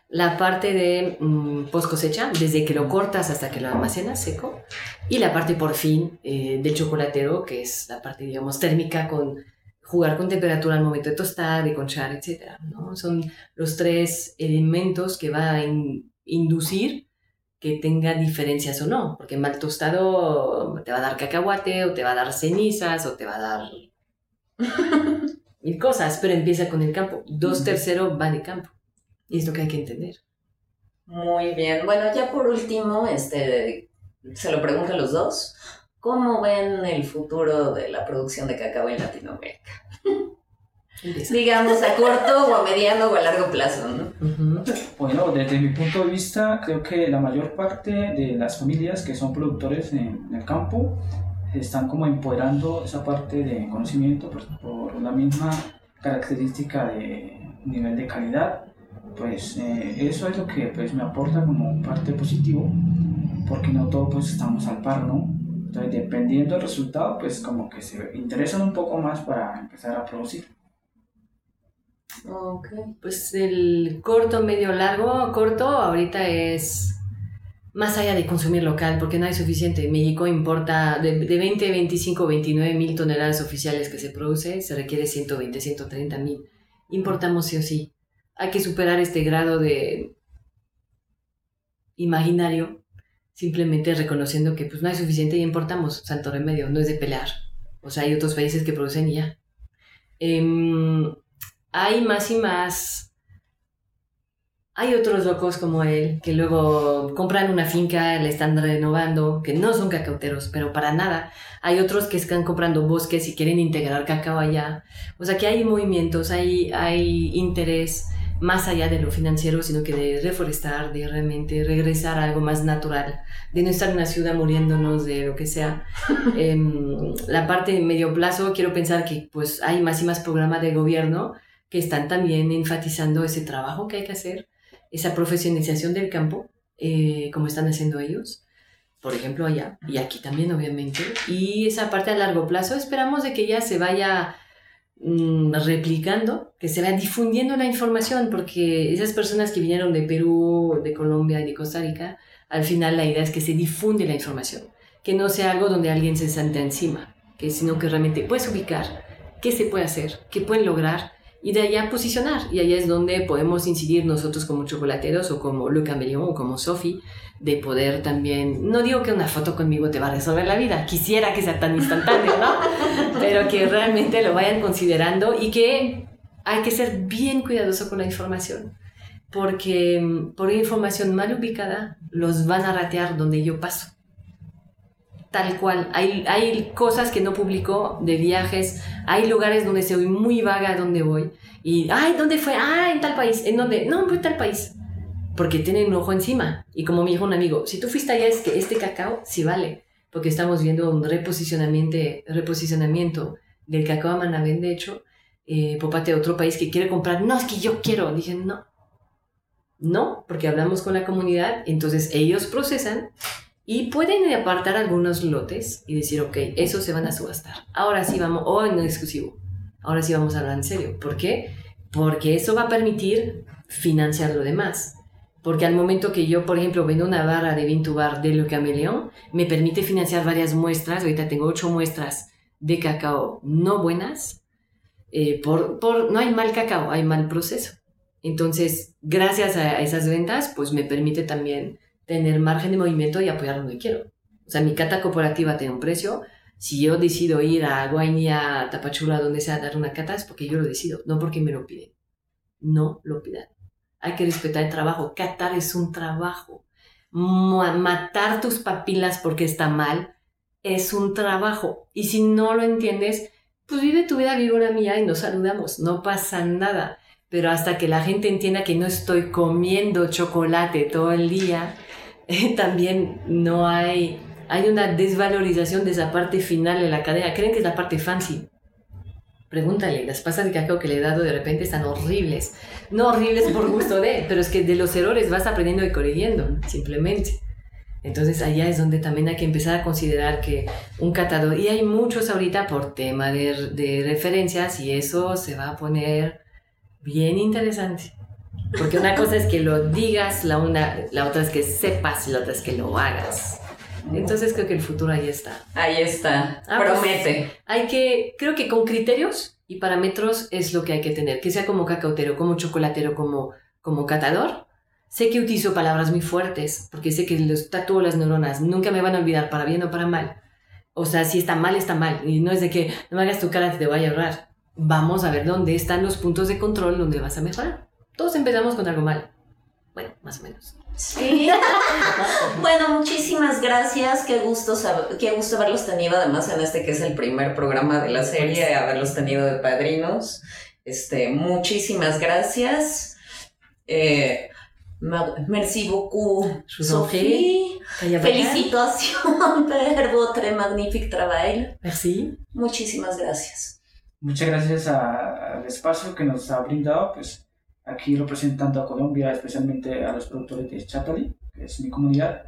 La parte de mm, post cosecha, desde que lo cortas hasta que lo almacenas seco. Y la parte, por fin, eh, del chocolatero, que es la parte, digamos, térmica con jugar con temperatura al momento de tostar, de conchar, etc. ¿no? Son los tres elementos que va a inducir que tenga diferencias o no, porque mal tostado te va a dar cacahuate o te va a dar cenizas o te va a dar mil cosas, pero empieza con el campo. Dos terceros va de campo. Y es lo que hay que entender. Muy bien. Bueno, ya por último, este, se lo pregunto a los dos. ¿Cómo ven el futuro de la producción de cacao en Latinoamérica? digamos, a corto o a mediano o a largo plazo, ¿no? Bueno, desde mi punto de vista, creo que la mayor parte de las familias que son productores en, el campo están como empoderando esa parte de conocimiento por, por la misma característica de nivel de calidad. Pues eh, eso es lo que pues, me aporta como parte positivo, porque no todos pues estamos al par, ¿no? Entonces, dependiendo del resultado, pues como que se interesan un poco más para empezar a producir. Ok. Pues el corto, medio, largo, corto ahorita es más allá de consumir local, porque no hay suficiente. México importa de, de 20, 25, 29 mil toneladas oficiales que se produce, se requiere 120, 130 mil. Importamos sí o sí. Hay que superar este grado de imaginario, simplemente reconociendo que pues no hay suficiente y importamos, santo remedio, no es de pelear. O sea, hay otros países que producen ya. Eh, hay más y más... Hay otros locos como él que luego compran una finca, la están renovando, que no son cacauteros, pero para nada. Hay otros que están comprando bosques y quieren integrar cacao allá. O sea que hay movimientos, hay, hay interés más allá de lo financiero, sino que de reforestar, de realmente regresar a algo más natural, de no estar en una ciudad muriéndonos de lo que sea. Em, la parte de medio plazo, quiero pensar que pues hay más y más programas de gobierno que están también enfatizando ese trabajo que hay que hacer, esa profesionalización del campo, eh, como están haciendo ellos, por ejemplo allá y aquí también obviamente. Y esa parte a largo plazo esperamos de que ya se vaya mm, replicando, que se vaya difundiendo la información, porque esas personas que vinieron de Perú, de Colombia y de Costa Rica, al final la idea es que se difunde la información, que no sea algo donde alguien se siente encima, que sino que realmente puedes ubicar qué se puede hacer, qué pueden lograr y de allá posicionar. Y allá es donde podemos incidir nosotros como chocolateros o como Le Cameleón o como Sophie, de poder también, no digo que una foto conmigo te va a resolver la vida, quisiera que sea tan instantáneo, ¿no? Pero que realmente lo vayan considerando y que hay que ser bien cuidadoso con la información, porque mm, por información mal ubicada los van a ratear donde yo paso tal cual. Hay, hay cosas que no publico de viajes, hay lugares donde soy muy vaga dónde voy. Y, ay, ¿dónde fue? Ah, en tal país. ¿En dónde? No, en tal país. Porque tienen un ojo encima. Y como me dijo un amigo, si tú fuiste allá, es que este cacao sí vale. Porque estamos viendo un reposicionamiento, reposicionamiento del cacao Manabén, de hecho, eh, de otro país que quiere comprar. No, es que yo quiero. Dije, no. No, porque hablamos con la comunidad, entonces ellos procesan y pueden apartar algunos lotes y decir, ok, esos se van a subastar. Ahora sí vamos, o en exclusivo. Ahora sí vamos a hablar en serio. ¿Por qué? Porque eso va a permitir financiar lo demás. Porque al momento que yo, por ejemplo, vendo una barra de Vintubar de Lo Cameleón, me permite financiar varias muestras. Ahorita tengo ocho muestras de cacao no buenas. Eh, por, por, no hay mal cacao, hay mal proceso. Entonces, gracias a esas ventas, pues me permite también tener margen de movimiento y apoyar donde quiero. O sea, mi cata corporativa tiene un precio. Si yo decido ir a Guainia, Tapachula, donde sea, a dar una cata, es porque yo lo decido, no porque me lo piden. No lo pidan. Hay que respetar el trabajo. Catar es un trabajo. Matar tus papilas porque está mal es un trabajo. Y si no lo entiendes, pues vive tu vida, vive una mía y nos saludamos. No pasa nada. Pero hasta que la gente entienda que no estoy comiendo chocolate todo el día, también no hay, hay una desvalorización de esa parte final de la cadena. Creen que es la parte fancy. Pregúntale, las pastas de cacao que le he dado de repente están horribles. No horribles por gusto de, pero es que de los errores vas aprendiendo y corrigiendo, simplemente. Entonces allá es donde también hay que empezar a considerar que un catador, y hay muchos ahorita por tema de, de referencias, y eso se va a poner bien interesante. Porque una cosa es que lo digas, la, una, la otra es que sepas, y la otra es que lo hagas. Entonces creo que el futuro ahí está. Ahí está. Ah, pues, Promete. Hay que, creo que con criterios y parámetros es lo que hay que tener. Que sea como cacautero, como chocolatero, como, como catador. Sé que utilizo palabras muy fuertes, porque sé que los tatúo las neuronas. Nunca me van a olvidar, para bien o para mal. O sea, si está mal, está mal. Y no es de que no me hagas tu cara, te voy a ahorrar. Vamos a ver dónde están los puntos de control donde vas a mejorar. Todos empezamos con algo mal. Bueno, más o menos. Sí. bueno, muchísimas gracias. Qué gusto, qué gusto haberlos tenido, además en este que es el primer programa de la serie, haberlos tenido de padrinos. Este, muchísimas gracias. Eh, merci beaucoup, Sophie. Calla, Felicitations per votre magnifique travail. Merci. Muchísimas gracias. Muchas gracias a- al espacio que nos ha brindado, pues aquí representando a Colombia, especialmente a los productores de Chatali, que es mi comunidad,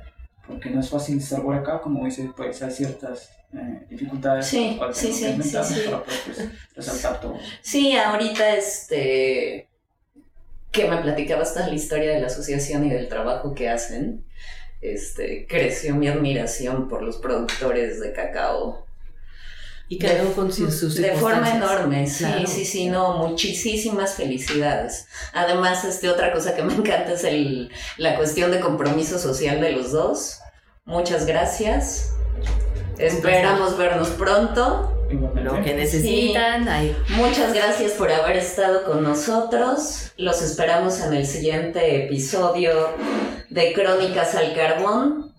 porque no es fácil estar por acá, como dice, pues hay ciertas eh, dificultades Sí, cuales sí, sí, para poder pues, resaltar todo. Sí, ahorita este que me platicabas la historia de la asociación y del trabajo que hacen, este creció mi admiración por los productores de cacao. Y uno con sus, sus de forma enorme, sí, Claro. sí, sí, no, muchísimas felicidades. Además, este, otra cosa que me encanta es el, la cuestión de compromiso social de los dos. Muchas gracias. Esperamos vernos pronto. Lo que necesitan, hay Muchas gracias por haber estado con nosotros. Los esperamos en el siguiente episodio de Crónicas al Carbón.